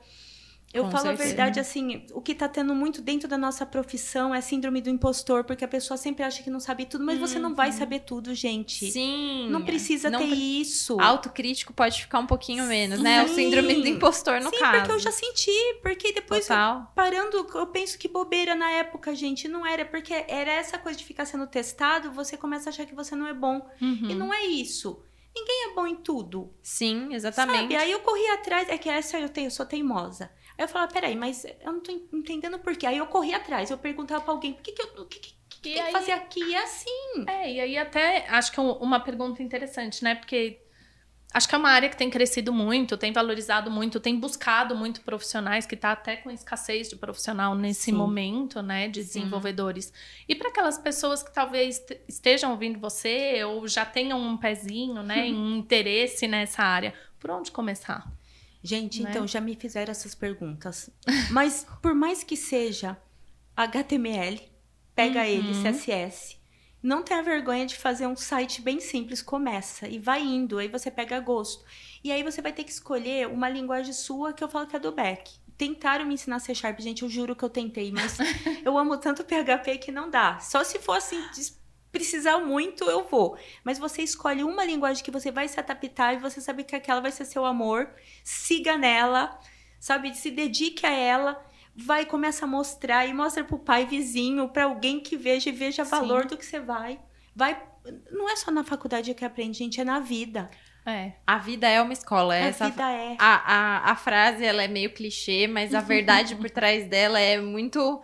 Eu Com falo certeza. a verdade assim, o que tá tendo muito dentro da nossa profissão é síndrome do impostor, porque a pessoa sempre acha que não sabe tudo, mas você não vai saber tudo, gente. Sim. Não precisa não ter pre- isso. Autocrítico pode ficar um pouquinho menos, né? O Sim. síndrome do impostor, no Sim, caso. porque eu já senti, porque depois eu parando, eu penso que bobeira na época, gente. Não era, porque era essa coisa de ficar sendo testado, você começa a achar que você não é bom. Uhum. E não é isso. Ninguém é bom em tudo. Sim, exatamente. Sabe? Aí eu corri atrás, é que essa eu tenho, eu sou teimosa. Aí eu falava, peraí, mas eu não tô entendendo por quê. Aí eu corri atrás, eu perguntava pra alguém, o que que eu, que, que, que tem aí- que fazer aqui? E é assim. É, e aí até acho que é um- uma pergunta interessante, né? Porque acho que é uma área que tem crescido muito, tem valorizado muito, tem buscado muito profissionais, que está até com escassez de profissional nesse Sim. momento, né? De Sim. desenvolvedores. E para aquelas pessoas que talvez te- estejam ouvindo você ou já tenham um pezinho, né? um interesse nessa área, por onde começar? Gente, Né? então já me fizeram essas perguntas. Mas por mais que seja HTML, Pega ele, Uhum. CSS. Não tenha vergonha de fazer um site bem simples, começa e vai indo, aí você pega gosto. E aí você vai ter que escolher uma linguagem sua que eu falo que é do back. Tentaram me ensinar C Sharp, gente, eu juro que eu tentei, mas eu amo tanto PHP que não dá. Só se for assim, precisar muito, eu vou. Mas você escolhe uma linguagem que você vai se adaptar e você sabe que aquela vai ser seu amor. Siga nela, sabe? Se dedique a ela. Vai, começa a mostrar e mostra pro pai vizinho, para alguém que veja e veja Sim. valor do que você vai. Vai. Não é só na faculdade que aprende, gente, é na vida. É. A vida é uma escola. a Essa, vida é. a, a, a frase ela é meio clichê, mas a verdade por trás dela é muito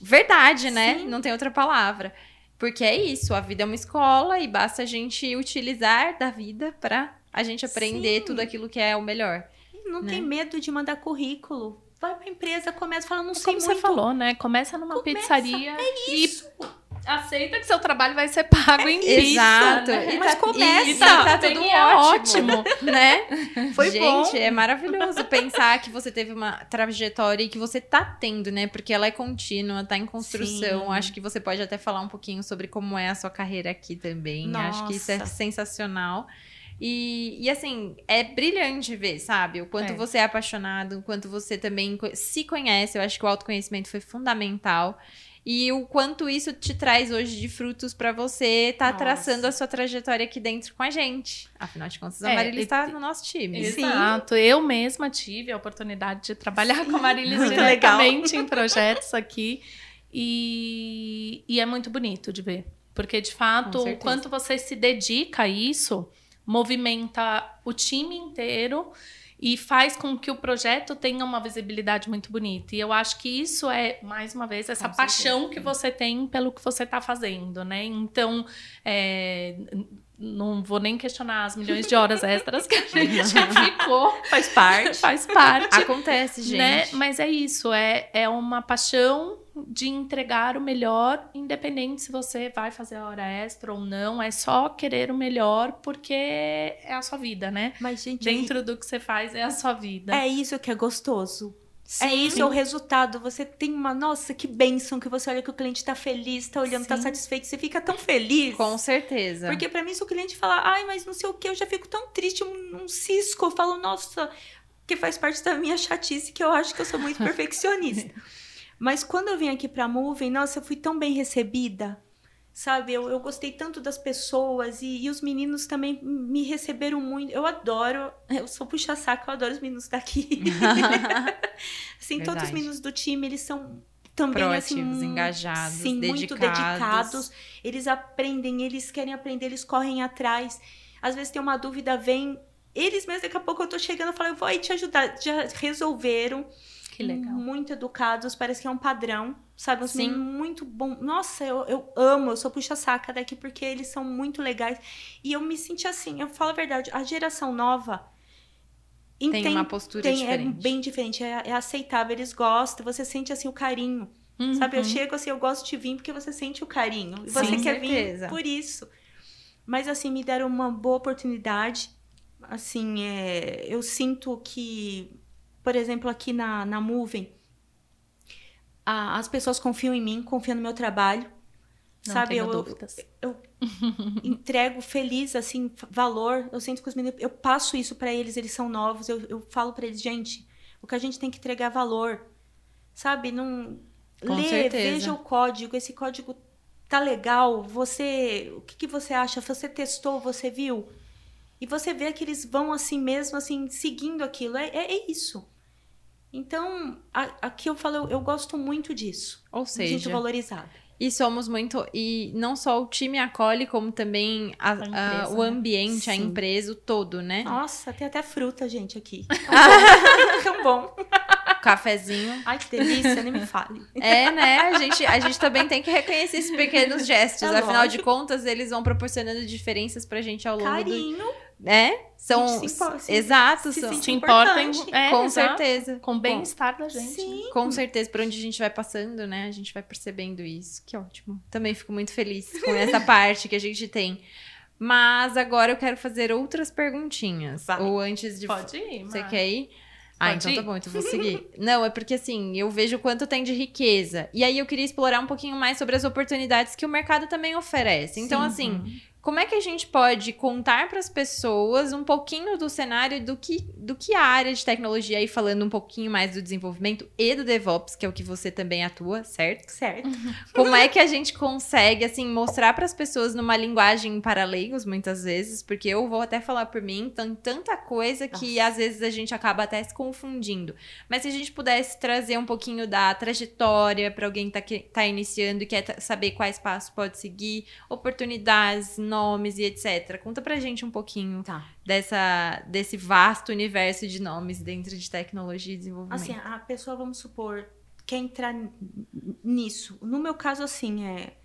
verdade, né? Sim. Não tem outra palavra. Porque é isso, a vida é uma escola e basta a gente utilizar da vida pra a gente aprender Sim. tudo aquilo que é o melhor. Não né? tem medo de mandar currículo. Vai pra empresa, começa, fala, não sei Como muito. você falou, né? Começa numa Começa, pizzaria Isso. e aceita que seu trabalho vai ser pago em pizza. Exato. né? E Mas tá, começa. E tá, tá Bem, tudo ótimo, ótimo. né? Foi Gente, bom. é maravilhoso pensar que você teve uma trajetória e que você tá tendo, né? Porque ela é contínua, tá em construção. Sim. Acho que você pode até falar um pouquinho sobre como é a sua carreira aqui também. Acho que isso é Nossa. sensacional. E, e assim, é brilhante ver, sabe? O quanto É. você é apaixonado, o quanto você também se conhece. Eu acho que o autoconhecimento foi fundamental. E o quanto isso te traz hoje de frutos pra você tá Nossa. traçando a sua trajetória aqui dentro com a gente. Afinal de contas, a É, Marília e- está no nosso time. Sim. Exato. Eu mesma tive a oportunidade de trabalhar com a Marilis Muito legal. diretamente em projetos aqui. E, e é muito bonito de ver. Porque, de fato, o quanto você se dedica a isso, movimenta o time inteiro e faz com que o projeto tenha uma visibilidade muito bonita. E eu acho que isso é, mais uma vez, essa Com paixão certeza. que você tem pelo que você está fazendo, né? Então, é, não vou nem questionar as milhões de horas extras que a gente ficou. Faz parte. Faz parte. Acontece, gente. Né? Mas é isso, é, é uma paixão de entregar o melhor, independente se você vai fazer a hora extra ou não, é só querer o melhor porque é a sua vida, né? Mas, gente, Dentro do que você faz é a sua vida. é isso que é gostoso. Sim. É isso, é o resultado. Você tem uma, nossa, que bênção que você olha que o cliente tá feliz, tá olhando, tá Sim. satisfeito, você fica tão feliz. Com certeza. Porque pra mim, se o cliente falar, ai, mas não sei o que, eu já fico tão triste, um, um cisco. Eu falo, nossa, que faz parte da minha chatice, que eu acho que eu sou muito perfeccionista. Mas quando eu vim aqui pra Moving, nossa, eu fui tão bem recebida. Sabe, eu, eu gostei tanto das pessoas e, e os meninos também me receberam muito. Eu adoro, eu sou puxa-saco, eu adoro os meninos daqui. assim, todos os Verdade. meninos do time, eles são também assim, Proativos, mu- engajados, sim, muito dedicados. dedicados. Eles aprendem, eles querem aprender, eles correm atrás. Às vezes tem uma dúvida, vem. Eles mesmos, daqui a pouco eu tô chegando e falo, eu vou aí te ajudar. Já resolveram. Que legal. Muito educados, parece que é um padrão, sabe? Uns Sim. muito bom. Nossa, eu, eu amo, eu sou puxa-saca daqui porque eles são muito legais. E eu me senti assim, eu falo a verdade, a geração nova Tem entende- uma postura tem- diferente. É bem diferente, é, é aceitável, eles gostam, você sente assim o carinho. Uhum. Sabe, eu chego assim, eu gosto de vir porque você sente o carinho. E Sim, você com quer certeza. vir por isso. Mas assim, me deram uma boa oportunidade. Assim, é, eu sinto que, por exemplo, aqui na, na Moving, a- as pessoas confiam em mim, confiam no meu trabalho. Não sabe, eu, eu dúvidas. entrego feliz, assim, valor. Eu sinto que os meninos, eu passo isso pra eles, eles são novos. Eu, eu falo pra eles, gente, o que a gente tem que entregar é valor. Sabe, não. Com Lê, certeza. veja o código, esse código tá legal. Você. O que, que você acha? Você testou, você viu? E você vê que eles vão assim mesmo, assim, seguindo aquilo. É, é, é isso. Então, a- aqui eu falo, eu, eu gosto muito disso. Ou Me sinto seja, valorizada. e somos muito. E não só o time acolhe, como também a- a- empresa, o né? ambiente, a empresa, o todo, né? Nossa, tem até fruta, gente, aqui. Tão bom. Cafezinho. Ai, que delícia, nem me fale. É, né? A gente, a gente também tem que reconhecer esses pequenos gestos. É Afinal lógico. de contas, eles vão proporcionando diferenças pra gente ao longo do. Né? São. Se se- Exato, se são. sente Te importa em- importante. é, com exato. certeza. Com o bem-estar da gente. Sim. Com certeza, por onde a gente vai passando, né? A gente vai percebendo isso. Que ótimo. Também fico muito feliz com essa parte que a gente tem. Mas agora eu quero fazer outras perguntinhas. Vai. Ou antes de. Pode ir, Você quer ir? Ah, Pode então ir? tá bom, então vou seguir. Não, é porque assim, eu vejo o quanto tem de riqueza. E aí eu queria explorar um pouquinho mais sobre as oportunidades que o mercado também oferece. Então, Sim. assim, como é que a gente pode contar para as pessoas um pouquinho do cenário do que, do que a área de tecnologia, aí falando um pouquinho mais do desenvolvimento e do DevOps, que é o que você também atua, certo? Certo. Como é que a gente consegue, assim, mostrar para as pessoas numa linguagem para leigos, muitas vezes, porque eu vou até falar por mim, tem tanta coisa que Nossa. às vezes a gente acaba até se confundindo. Mas se a gente pudesse trazer um pouquinho da trajetória para alguém que tá, que tá iniciando e quer saber quais passos pode seguir, oportunidades, nomes e etc. Conta pra gente um pouquinho Tá. dessa, desse vasto universo de nomes dentro de tecnologia e desenvolvimento. Assim, a pessoa, vamos supor, quer entrar nisso. No meu caso, assim, é.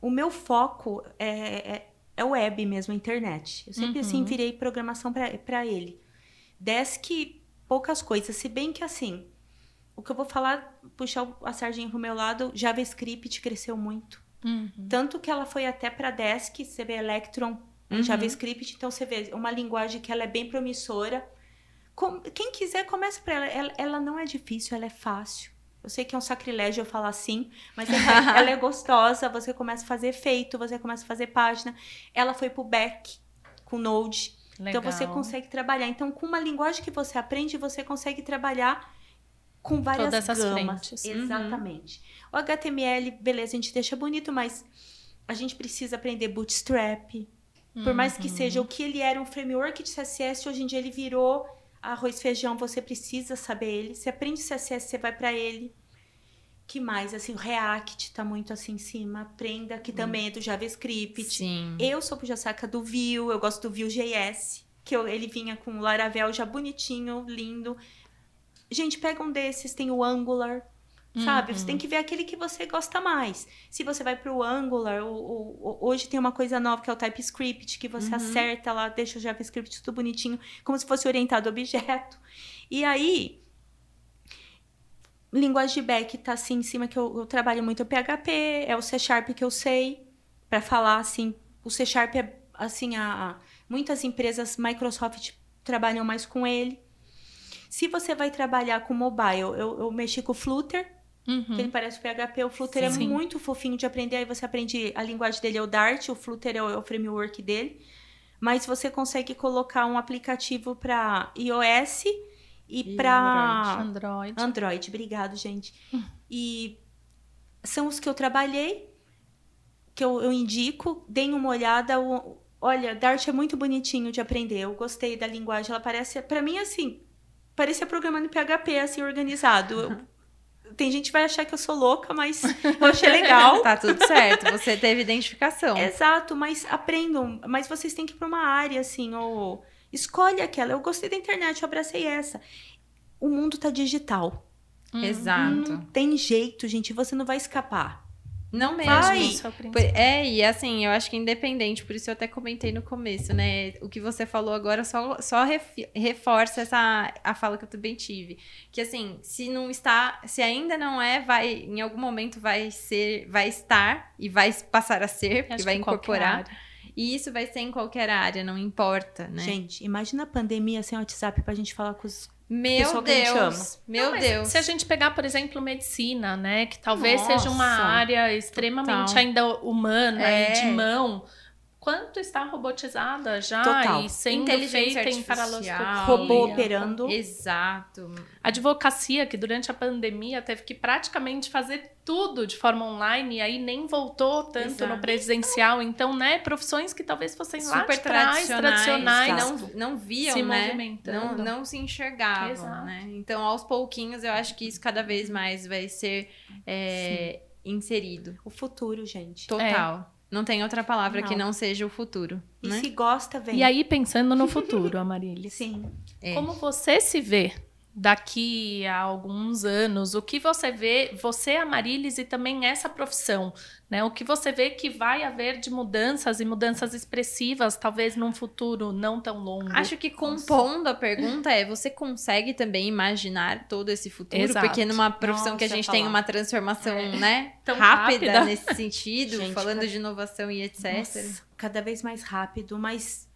O meu foco é, é, é web mesmo, a internet. Eu sempre, assim, Uhum. virei programação para ele. Desk, poucas coisas. Se bem que, assim, o que eu vou falar, puxar a sardinha pro meu lado, JavaScript cresceu muito. Uhum. Tanto que ela foi até para Desk, você vê Electron Uhum. JavaScript, então você vê uma linguagem que ela é bem promissora. Com- quem quiser, começa para ela. ela. Ela não é difícil, ela é fácil. Eu sei que é um sacrilégio eu falar assim, mas é- ela é gostosa, você começa a fazer efeito, você começa a fazer página. Ela foi pro back com Node. Então você Legal. consegue trabalhar. Então, com uma linguagem que você aprende, você consegue trabalhar com várias Todas as gamas. frentes. Exatamente. O HTML, beleza, a gente deixa bonito, mas a gente precisa aprender Bootstrap. Por mais que Uhum. seja o que ele era um framework de CSS, hoje em dia ele virou arroz feijão, você precisa saber ele. Você aprende CSS, você vai para ele. Que mais? Assim, o React tá muito assim em cima. Aprenda, que também é do JavaScript. Sim. Eu sou puxa saca do Vue, eu gosto do Vue.js, que eu- ele vinha com o Laravel já bonitinho, lindo. Gente, pega um desses, tem o Angular, sabe? Você tem que ver aquele que você gosta mais. Se você vai pro Angular, o- o- o- hoje tem uma coisa nova que é o TypeScript, que você Uhum. acerta lá, deixa o JavaScript tudo bonitinho, como se fosse orientado a objeto. E aí, linguagem de back tá assim em cima que eu, eu trabalho muito o PHP, é o C Sharp que eu sei para falar assim, o C Sharp é assim a, a- muitas empresas Microsoft trabalham mais com ele. Se você vai trabalhar com mobile, eu, eu mexi com o Flutter, Uhum. que ele parece o PHP. O Flutter Sim. é muito fofinho de aprender. Aí você aprende a linguagem dele é o Dart, o Flutter é o, é o framework dele. Mas você consegue colocar um aplicativo para iOS e, E para Android. Android. Obrigado, gente. E são os que eu trabalhei, que eu, eu indico. Deem uma olhada. O- olha, Dart é muito bonitinho de aprender. Eu gostei da linguagem. Ela parece, para mim, assim, parecia programando PHP, assim, organizado. Tem gente que vai achar que eu sou louca, mas eu achei legal. Tá tudo certo, você teve identificação. Exato, mas aprendam. Mas vocês têm que ir para uma área, assim, ou escolhe aquela. Eu gostei da internet, eu abracei essa. O mundo tá digital. Exato. Não tem jeito, gente. Você não vai escapar. Não mesmo. Vai. Isso é. É, e assim, eu acho que independente, por isso eu até comentei no começo, né? O que você falou agora só, só reforça essa a fala que eu também tive. Que assim, se não está, se ainda não é, vai, em algum momento vai ser, vai estar e vai passar a ser, porque vai incorporar. E isso vai ser em qualquer área, não importa, né? Gente, imagina a pandemia sem WhatsApp pra gente falar com os. Meu pessoa que a gente Deus, meu Não, Deus. Se a gente pegar, por exemplo, medicina, né? Que talvez seja uma Nossa, área extremamente total. ainda humana É. e de mão. Quanto está robotizada já Total. e sendo Inteligência feita em paraloscopia. Robô operando. Exato. Advocacia, que durante a pandemia teve que praticamente fazer tudo de forma online e aí nem voltou tanto Exato. no presencial. Então, né, profissões que talvez fossem lá super de trás, tradicionais, tradicionais, não, não viam, se né? Não, movimentando. não se enxergavam, Exato. né? Então, aos pouquinhos, eu acho que isso cada vez mais vai ser é, inserido. O futuro, gente. Total. Não tem outra palavra que Não. não seja o futuro, E né? se gosta, vem. E aí, pensando no futuro, Amarilis, Sim. É. como você se vê daqui a alguns anos? O que você vê, você, Amarilis, e também essa profissão, né? O que você vê que vai haver de mudanças e mudanças expressivas, talvez num futuro não tão longo? Acho que compondo a pergunta é, você consegue também imaginar todo esse futuro? Exato. Porque numa profissão que a Nossa, gente falar. tem uma transformação, É. né? Tão rápida, rápida. nesse sentido, Gente, falando cada- de inovação e etc. Nossa, cada vez mais rápido, mas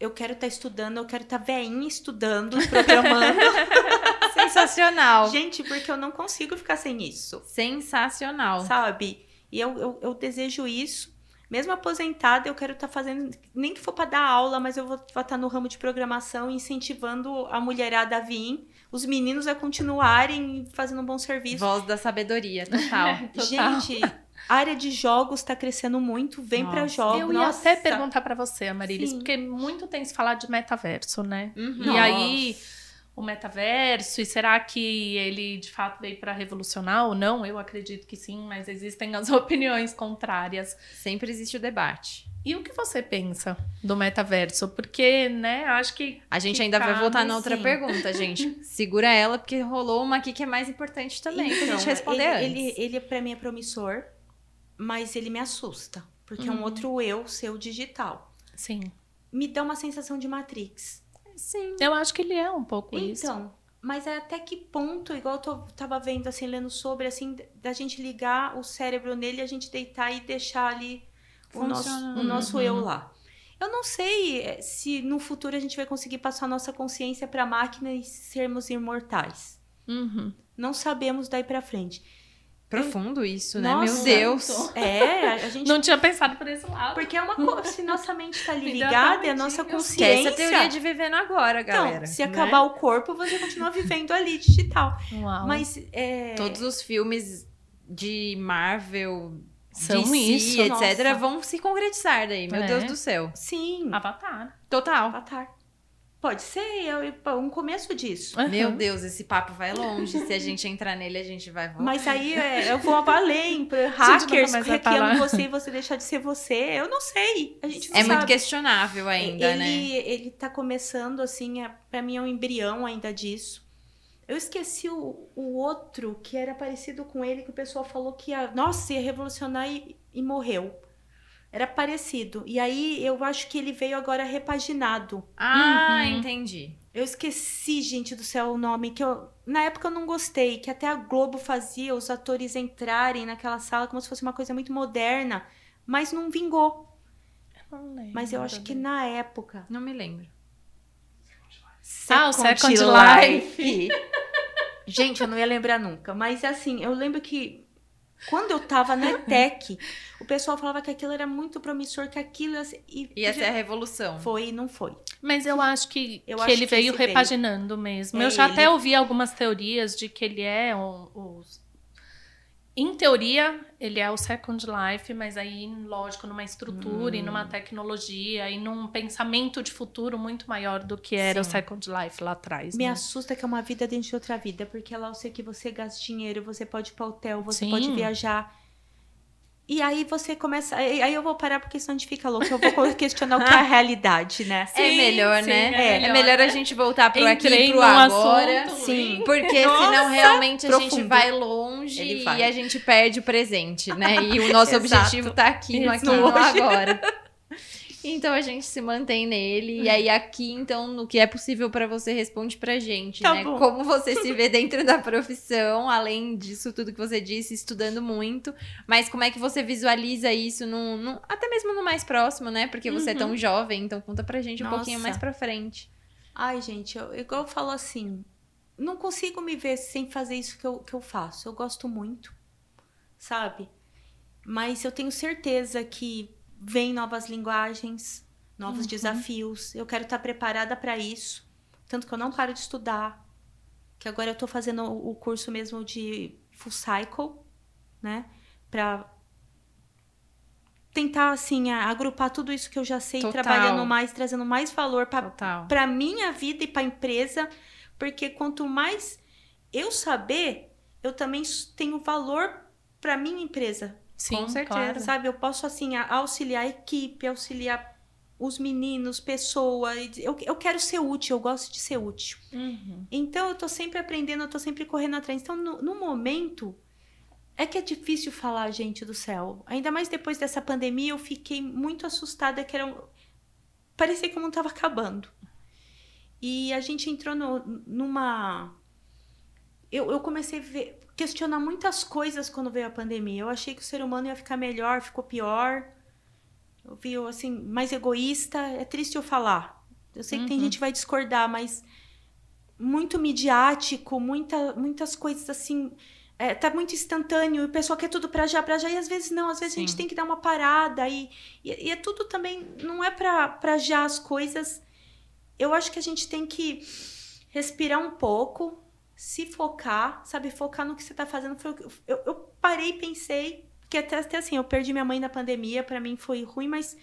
eu quero estar estudando, eu quero estar veinha estudando, programando. Sensacional. Gente, porque eu não consigo ficar sem isso. Sensacional. Sabe? E eu, eu, eu desejo isso. Mesmo aposentada, eu quero estar tá fazendo, nem que for para dar aula, mas eu vou estar tá no ramo de programação, incentivando a mulherada a vir, os meninos a continuarem fazendo um bom serviço. Voz da sabedoria, total. total. Gente, a área de jogos está crescendo muito, vem para jogos. Eu ia Nossa. até perguntar para você, Amarilis, Sim. porque muito tem se falado de metaverso, né? Uhum. E Nossa. aí o metaverso e será que ele de fato veio para revolucionar ou não? Eu acredito que sim, mas existem as opiniões contrárias. Sempre existe o debate. E o que você pensa do metaverso? Porque, né, acho que. A gente ainda vai voltar na outra sim. pergunta, gente. Segura ela, porque rolou uma aqui que é mais importante também então, pra gente responder ele, antes. Ele, ele para mim é promissor, mas ele me assusta. Porque uhum. é um uhum. outro eu seu digital. Sim. Me dá uma sensação de Matrix. Sim. Eu acho que ele é um pouco então, isso. Então, mas é até que ponto, igual eu tô, tava vendo, assim, lendo sobre, assim, da gente ligar o cérebro nele, a gente deitar e deixar ali o nosso, o nosso eu uhum. lá. Eu não sei eh, se no futuro a gente vai conseguir passar nossa consciência para a máquina e sermos imortais. Uhum. Não sabemos daí para frente. Profundo isso, né? Nossa, Meu Deus. É, a gente. Não tinha pensado por esse lado. Porque é uma coisa. Se nossa mente está ali ligada, é a nossa consciência. Essa teoria de viver no agora, então, galera. Então, se acabar né? o corpo, você continua vivendo ali, digital. Uau. Mas. É... Todos os filmes de Marvel. São DC, isso, etc., nossa. vão se concretizar daí, meu é. Deus do céu. Sim. Avatar. Total. Avatar. Pode ser um começo disso. Uhum. Meu Deus, esse papo vai longe. Se a gente entrar nele, a gente vai voltar. Mas aí é, eu vou além para hackers hackeando você e você deixar de ser você. Eu não sei. A gente não é sabe. muito questionável ainda, ele, né? Ele tá começando, assim, é, para mim é um embrião ainda disso. Eu esqueci o, o outro que era parecido com ele, que o pessoal falou que ia, nossa, ia revolucionar e, e morreu. Era parecido. E aí eu acho que ele veio agora repaginado. Ah, uhum. entendi. Eu esqueci, gente do céu, o nome que eu na época eu não gostei, que até a Globo fazia os atores entrarem naquela sala como se fosse uma coisa muito moderna, mas não vingou. Eu não lembro. Mas eu acho que na época, não me lembro. ah, o Second Life. Life. gente, eu não ia lembrar nunca, mas assim, eu lembro que quando eu tava na ETEC, o pessoal falava que aquilo era muito promissor, que aquilo ia, e, ia ser a revolução. Foi e não foi. Mas eu acho que, eu que acho ele que veio repaginando veio. mesmo. É eu já ele. até ouvi algumas teorias de que ele é um, um, em teoria, ele é o Second Life, mas aí, lógico, numa estrutura hum. e numa tecnologia e num pensamento de futuro muito maior do que era Sim. o Second Life lá atrás. Me né? assusta que é uma vida dentro de outra vida, porque lá eu sei que você gasta dinheiro, você pode ir para hotel, você Sim. pode viajar. E aí você começa. Aí eu vou parar porque senão a gente fica louco. Eu vou questionar o que é a realidade, né? Sim, é melhor, sim, né? É, é melhor, é melhor a gente voltar pro Entrei aqui pro agora. Assunto, sim. Porque Nossa, senão realmente profundo. a gente vai longe vai. e a gente perde o presente, né? E o nosso objetivo tá aqui no aqui no agora. Então a gente se mantém nele. E aí, aqui, então, no que é possível para você, responde pra gente, tá né? Bom. Como você se vê dentro da profissão, além disso tudo que você disse, estudando muito. Mas como é que você visualiza isso no, no até mesmo no mais próximo, né? Porque você uhum. é tão uhum. jovem, então conta pra gente um Nossa. pouquinho mais pra frente. Ai, gente, eu, igual eu falo assim, não consigo me ver sem fazer isso que eu, que eu faço. Eu gosto muito, sabe? Mas eu tenho certeza que vem novas linguagens, novos uhum. desafios. Eu quero estar preparada para isso. Tanto que eu não paro de estudar. Que agora eu estou fazendo o curso mesmo de full cycle, né? Para tentar assim agrupar tudo isso que eu já sei, Total. trabalhando mais, trazendo mais valor para minha vida e para a empresa, porque quanto mais eu saber, eu também tenho valor para minha empresa, Sim, com certeza. Claro. Sabe, eu posso assim auxiliar a equipe, auxiliar os meninos, pessoas. Eu, eu quero ser útil, eu gosto de ser útil. Uhum. Então eu tô sempre aprendendo, eu tô sempre correndo atrás. Então, no, no, momento, é que é difícil falar, gente do céu. Ainda mais depois dessa pandemia, eu fiquei muito assustada que era um... parecia que eu não tava acabando. E a gente entrou no, numa. Eu, eu comecei a ver, questionar muitas coisas quando veio a pandemia. Eu achei que o ser humano ia ficar melhor, ficou pior. Eu vi, assim, mais egoísta. É triste eu falar. Eu sei que uhum. tem gente que vai discordar, mas muito midiático, muita, muitas coisas assim. É, tá muito instantâneo, e o pessoal quer tudo pra já, pra já, e às vezes não, às vezes Sim. a gente tem que dar uma parada, e, e, e é tudo também, não é pra já as coisas. Eu acho que a gente tem que respirar um pouco, se focar, sabe, focar no que você tá fazendo. Foi eu, eu parei e pensei, que até, até assim, eu perdi minha mãe na pandemia, pra mim foi ruim, mas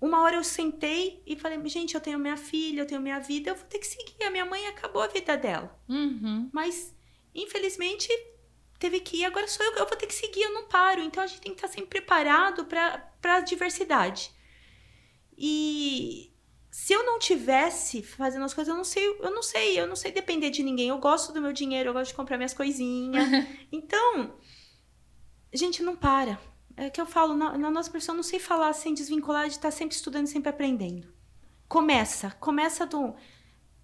uma hora eu sentei e falei, gente, eu tenho minha filha, eu tenho minha vida, eu vou ter que seguir. A minha mãe acabou a vida dela. Uhum. Mas, infelizmente, teve que ir. Agora sou eu, eu vou ter que seguir, eu não paro. Então a gente tem que estar sempre preparado para a diversidade. E se eu não tivesse fazendo as coisas, eu não sei, eu não sei, eu não sei depender de ninguém. Eu gosto do meu dinheiro, eu gosto de comprar minhas coisinhas. então, gente, não para. É que eu falo, na, na nossa profissão, não sei falar sem desvincular de estar sempre estudando, sempre aprendendo. Começa, começa do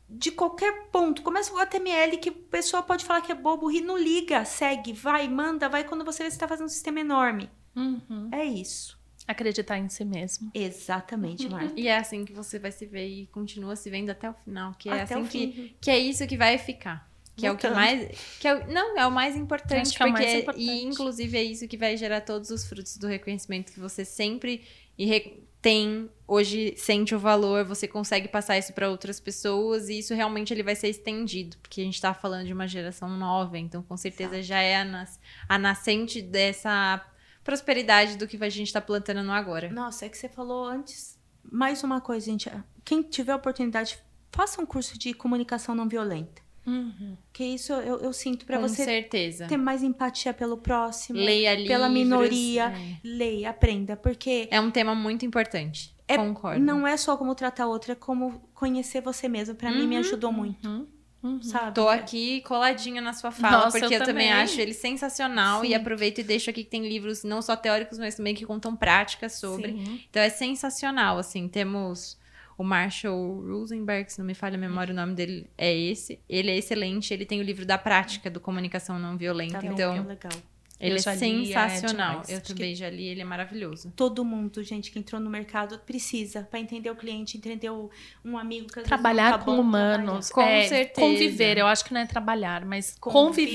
de qualquer ponto. Começa o HTML que o pessoal pode falar que é bobo, ri, não liga, segue, vai, manda, vai quando você vê que está fazendo um sistema enorme. Uhum. É isso. Acreditar em si mesmo. Exatamente, Marta. E é assim que você vai se ver e continua se vendo até o final. Que é Até assim o que, fim. que é isso que vai ficar. Que é o que mais. Que é o- não, é o mais importante. Acho que é o porque, mais importante. E inclusive é isso que vai gerar todos os frutos do reconhecimento que você sempre e re- tem, hoje sente o valor, você consegue passar isso para outras pessoas e isso realmente ele vai ser estendido, porque a gente tá falando de uma geração nova, então com certeza já é a, nas- a nascente dessa prosperidade do que a gente tá plantando no agora. Nossa, é que você falou antes. Mais uma coisa, gente. Quem tiver oportunidade, faça um curso de comunicação não violenta. Uhum. Que isso eu, eu sinto para você certeza. ter mais empatia pelo próximo. Leia livros. pela minoria. é. Leia, aprenda, porque É um tema muito importante. É- Concordo. não é só como tratar outra, é como conhecer você mesmo. Para mim, me ajudou muito, Uhum. Uhum. sabe? Tô aqui coladinha na sua fala, Nossa, porque eu, eu também também. acho ele sensacional Sim. e aproveito e deixo aqui que tem livros não só teóricos, mas também que contam práticas sobre. Sim. Então é sensacional, assim, temos o Marshall Rosenberg, se não me falha a memória, o nome dele é esse. Ele é excelente, ele tem o livro da prática do comunicação não violenta, Tá então que legal. Ele é é sensacional. demais. eu também já li, ele é maravilhoso. Todo mundo, gente, que entrou no mercado precisa para entender o cliente, entender o- um amigo que Trabalhar tá com bom humanos. Com é, certeza. Conviver, eu acho que não é trabalhar, mas Conviver.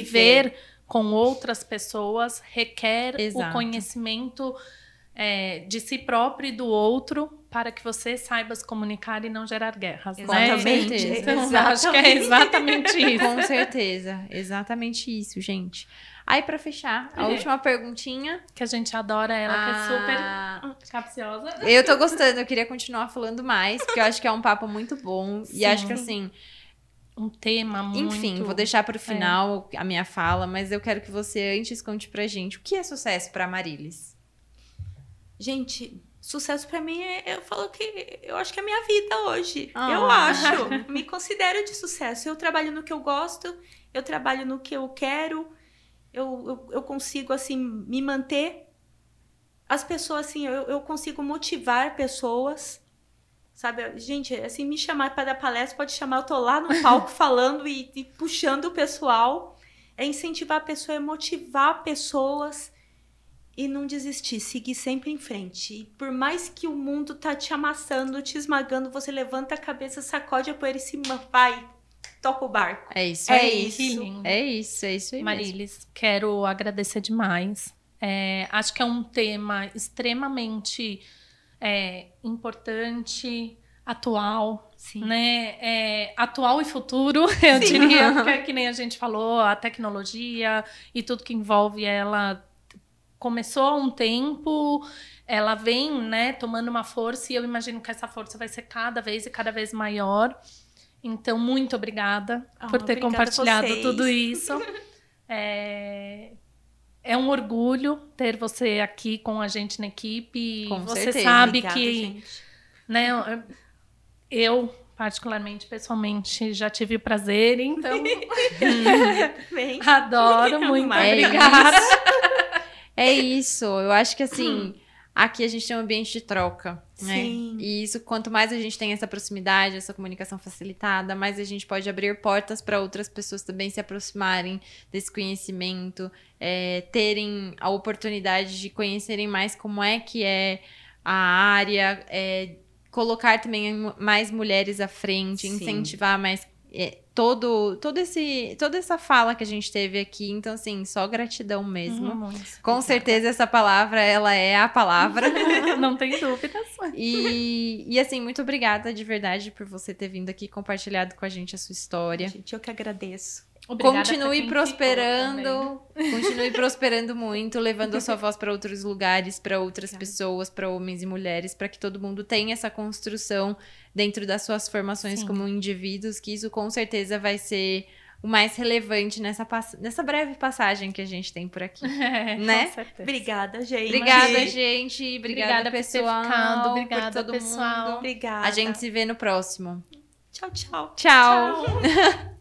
conviver, com outras pessoas requer Exato. o conhecimento é, de si próprio e do outro para que você saiba se comunicar e não gerar guerras, né? Exatamente. Então, eu acho que é exatamente isso. Com certeza, exatamente isso, gente. Aí, pra fechar, a É. última perguntinha. Que a gente adora ela, que é super Ah, capciosa. Eu tô gostando, eu queria continuar falando mais, porque eu acho que é um papo muito bom. E Sim. acho que assim, Um tema muito... enfim, vou deixar pro final a minha fala, mas eu quero que você antes conte pra gente o que é sucesso pra Marilis. Gente, sucesso para mim é, eu falo que eu acho que é a minha vida hoje. Ah. Eu acho, me considero de sucesso. Eu trabalho no que eu gosto, eu trabalho no que eu quero, eu, eu, eu consigo assim me manter. As pessoas assim, eu, eu consigo motivar pessoas. Sabe, gente, assim, me chamar para dar palestra, pode chamar, eu tô lá no palco falando e, e puxando o pessoal. É incentivar a pessoa, é motivar pessoas e não desistir, seguir sempre em frente. E por mais que o mundo tá te amassando, te esmagando, você levanta a cabeça, sacode a poeira e se vai, toca o barco. É isso É aí. isso. É isso, é isso aí. mesmo. Marilis, quero agradecer demais. É, acho que é um tema extremamente é, importante, atual, Sim. né? É, atual e futuro, eu diria, porque é que nem a gente falou, a tecnologia e tudo que envolve ela começou há um tempo, ela vem, né, tomando uma força e eu imagino que essa força vai ser cada vez e cada vez maior. Então, muito obrigada Ah, por ter obrigada compartilhado vocês. tudo isso. É, é um orgulho ter você aqui com a gente na equipe. Com você certeza. sabe Obrigada, que gente. né? Eu, particularmente, pessoalmente, já tive o prazer, então Vem. adoro, muito É obrigada. É isso. Eu acho que assim, aqui a gente tem um ambiente de troca. Né? Sim. E isso, quanto mais a gente tem essa proximidade, essa comunicação facilitada, mais a gente pode abrir portas para outras pessoas também se aproximarem desse conhecimento, é, terem a oportunidade de conhecerem mais como é que é a área, é, colocar também mais mulheres à frente, Sim. incentivar mais é, todo, todo esse, toda essa fala que a gente teve aqui. Então, assim, só gratidão mesmo. Hum, Com certeza essa palavra, ela é a palavra. Não tem dúvidas. E, e assim, muito obrigada de verdade por você ter vindo aqui compartilhado com a gente a sua história. Gente, eu que agradeço. Obrigada continue prosperando, continue prosperando muito, levando a sua voz para outros lugares, para outras pessoas, para homens e mulheres, para que todo mundo tenha essa construção dentro das suas formações Sim. como indivíduos, que isso com certeza vai ser o mais relevante nessa, pass- nessa breve passagem que a gente tem por aqui. É, Né? Com certeza. Obrigada, gente. Obrigada, gente. Obrigada, Obrigada por ter pessoal. ficado. por Obrigada, todo pessoal. mundo. Obrigada. A gente se vê no próximo. Tchau, tchau. Tchau. Tchau.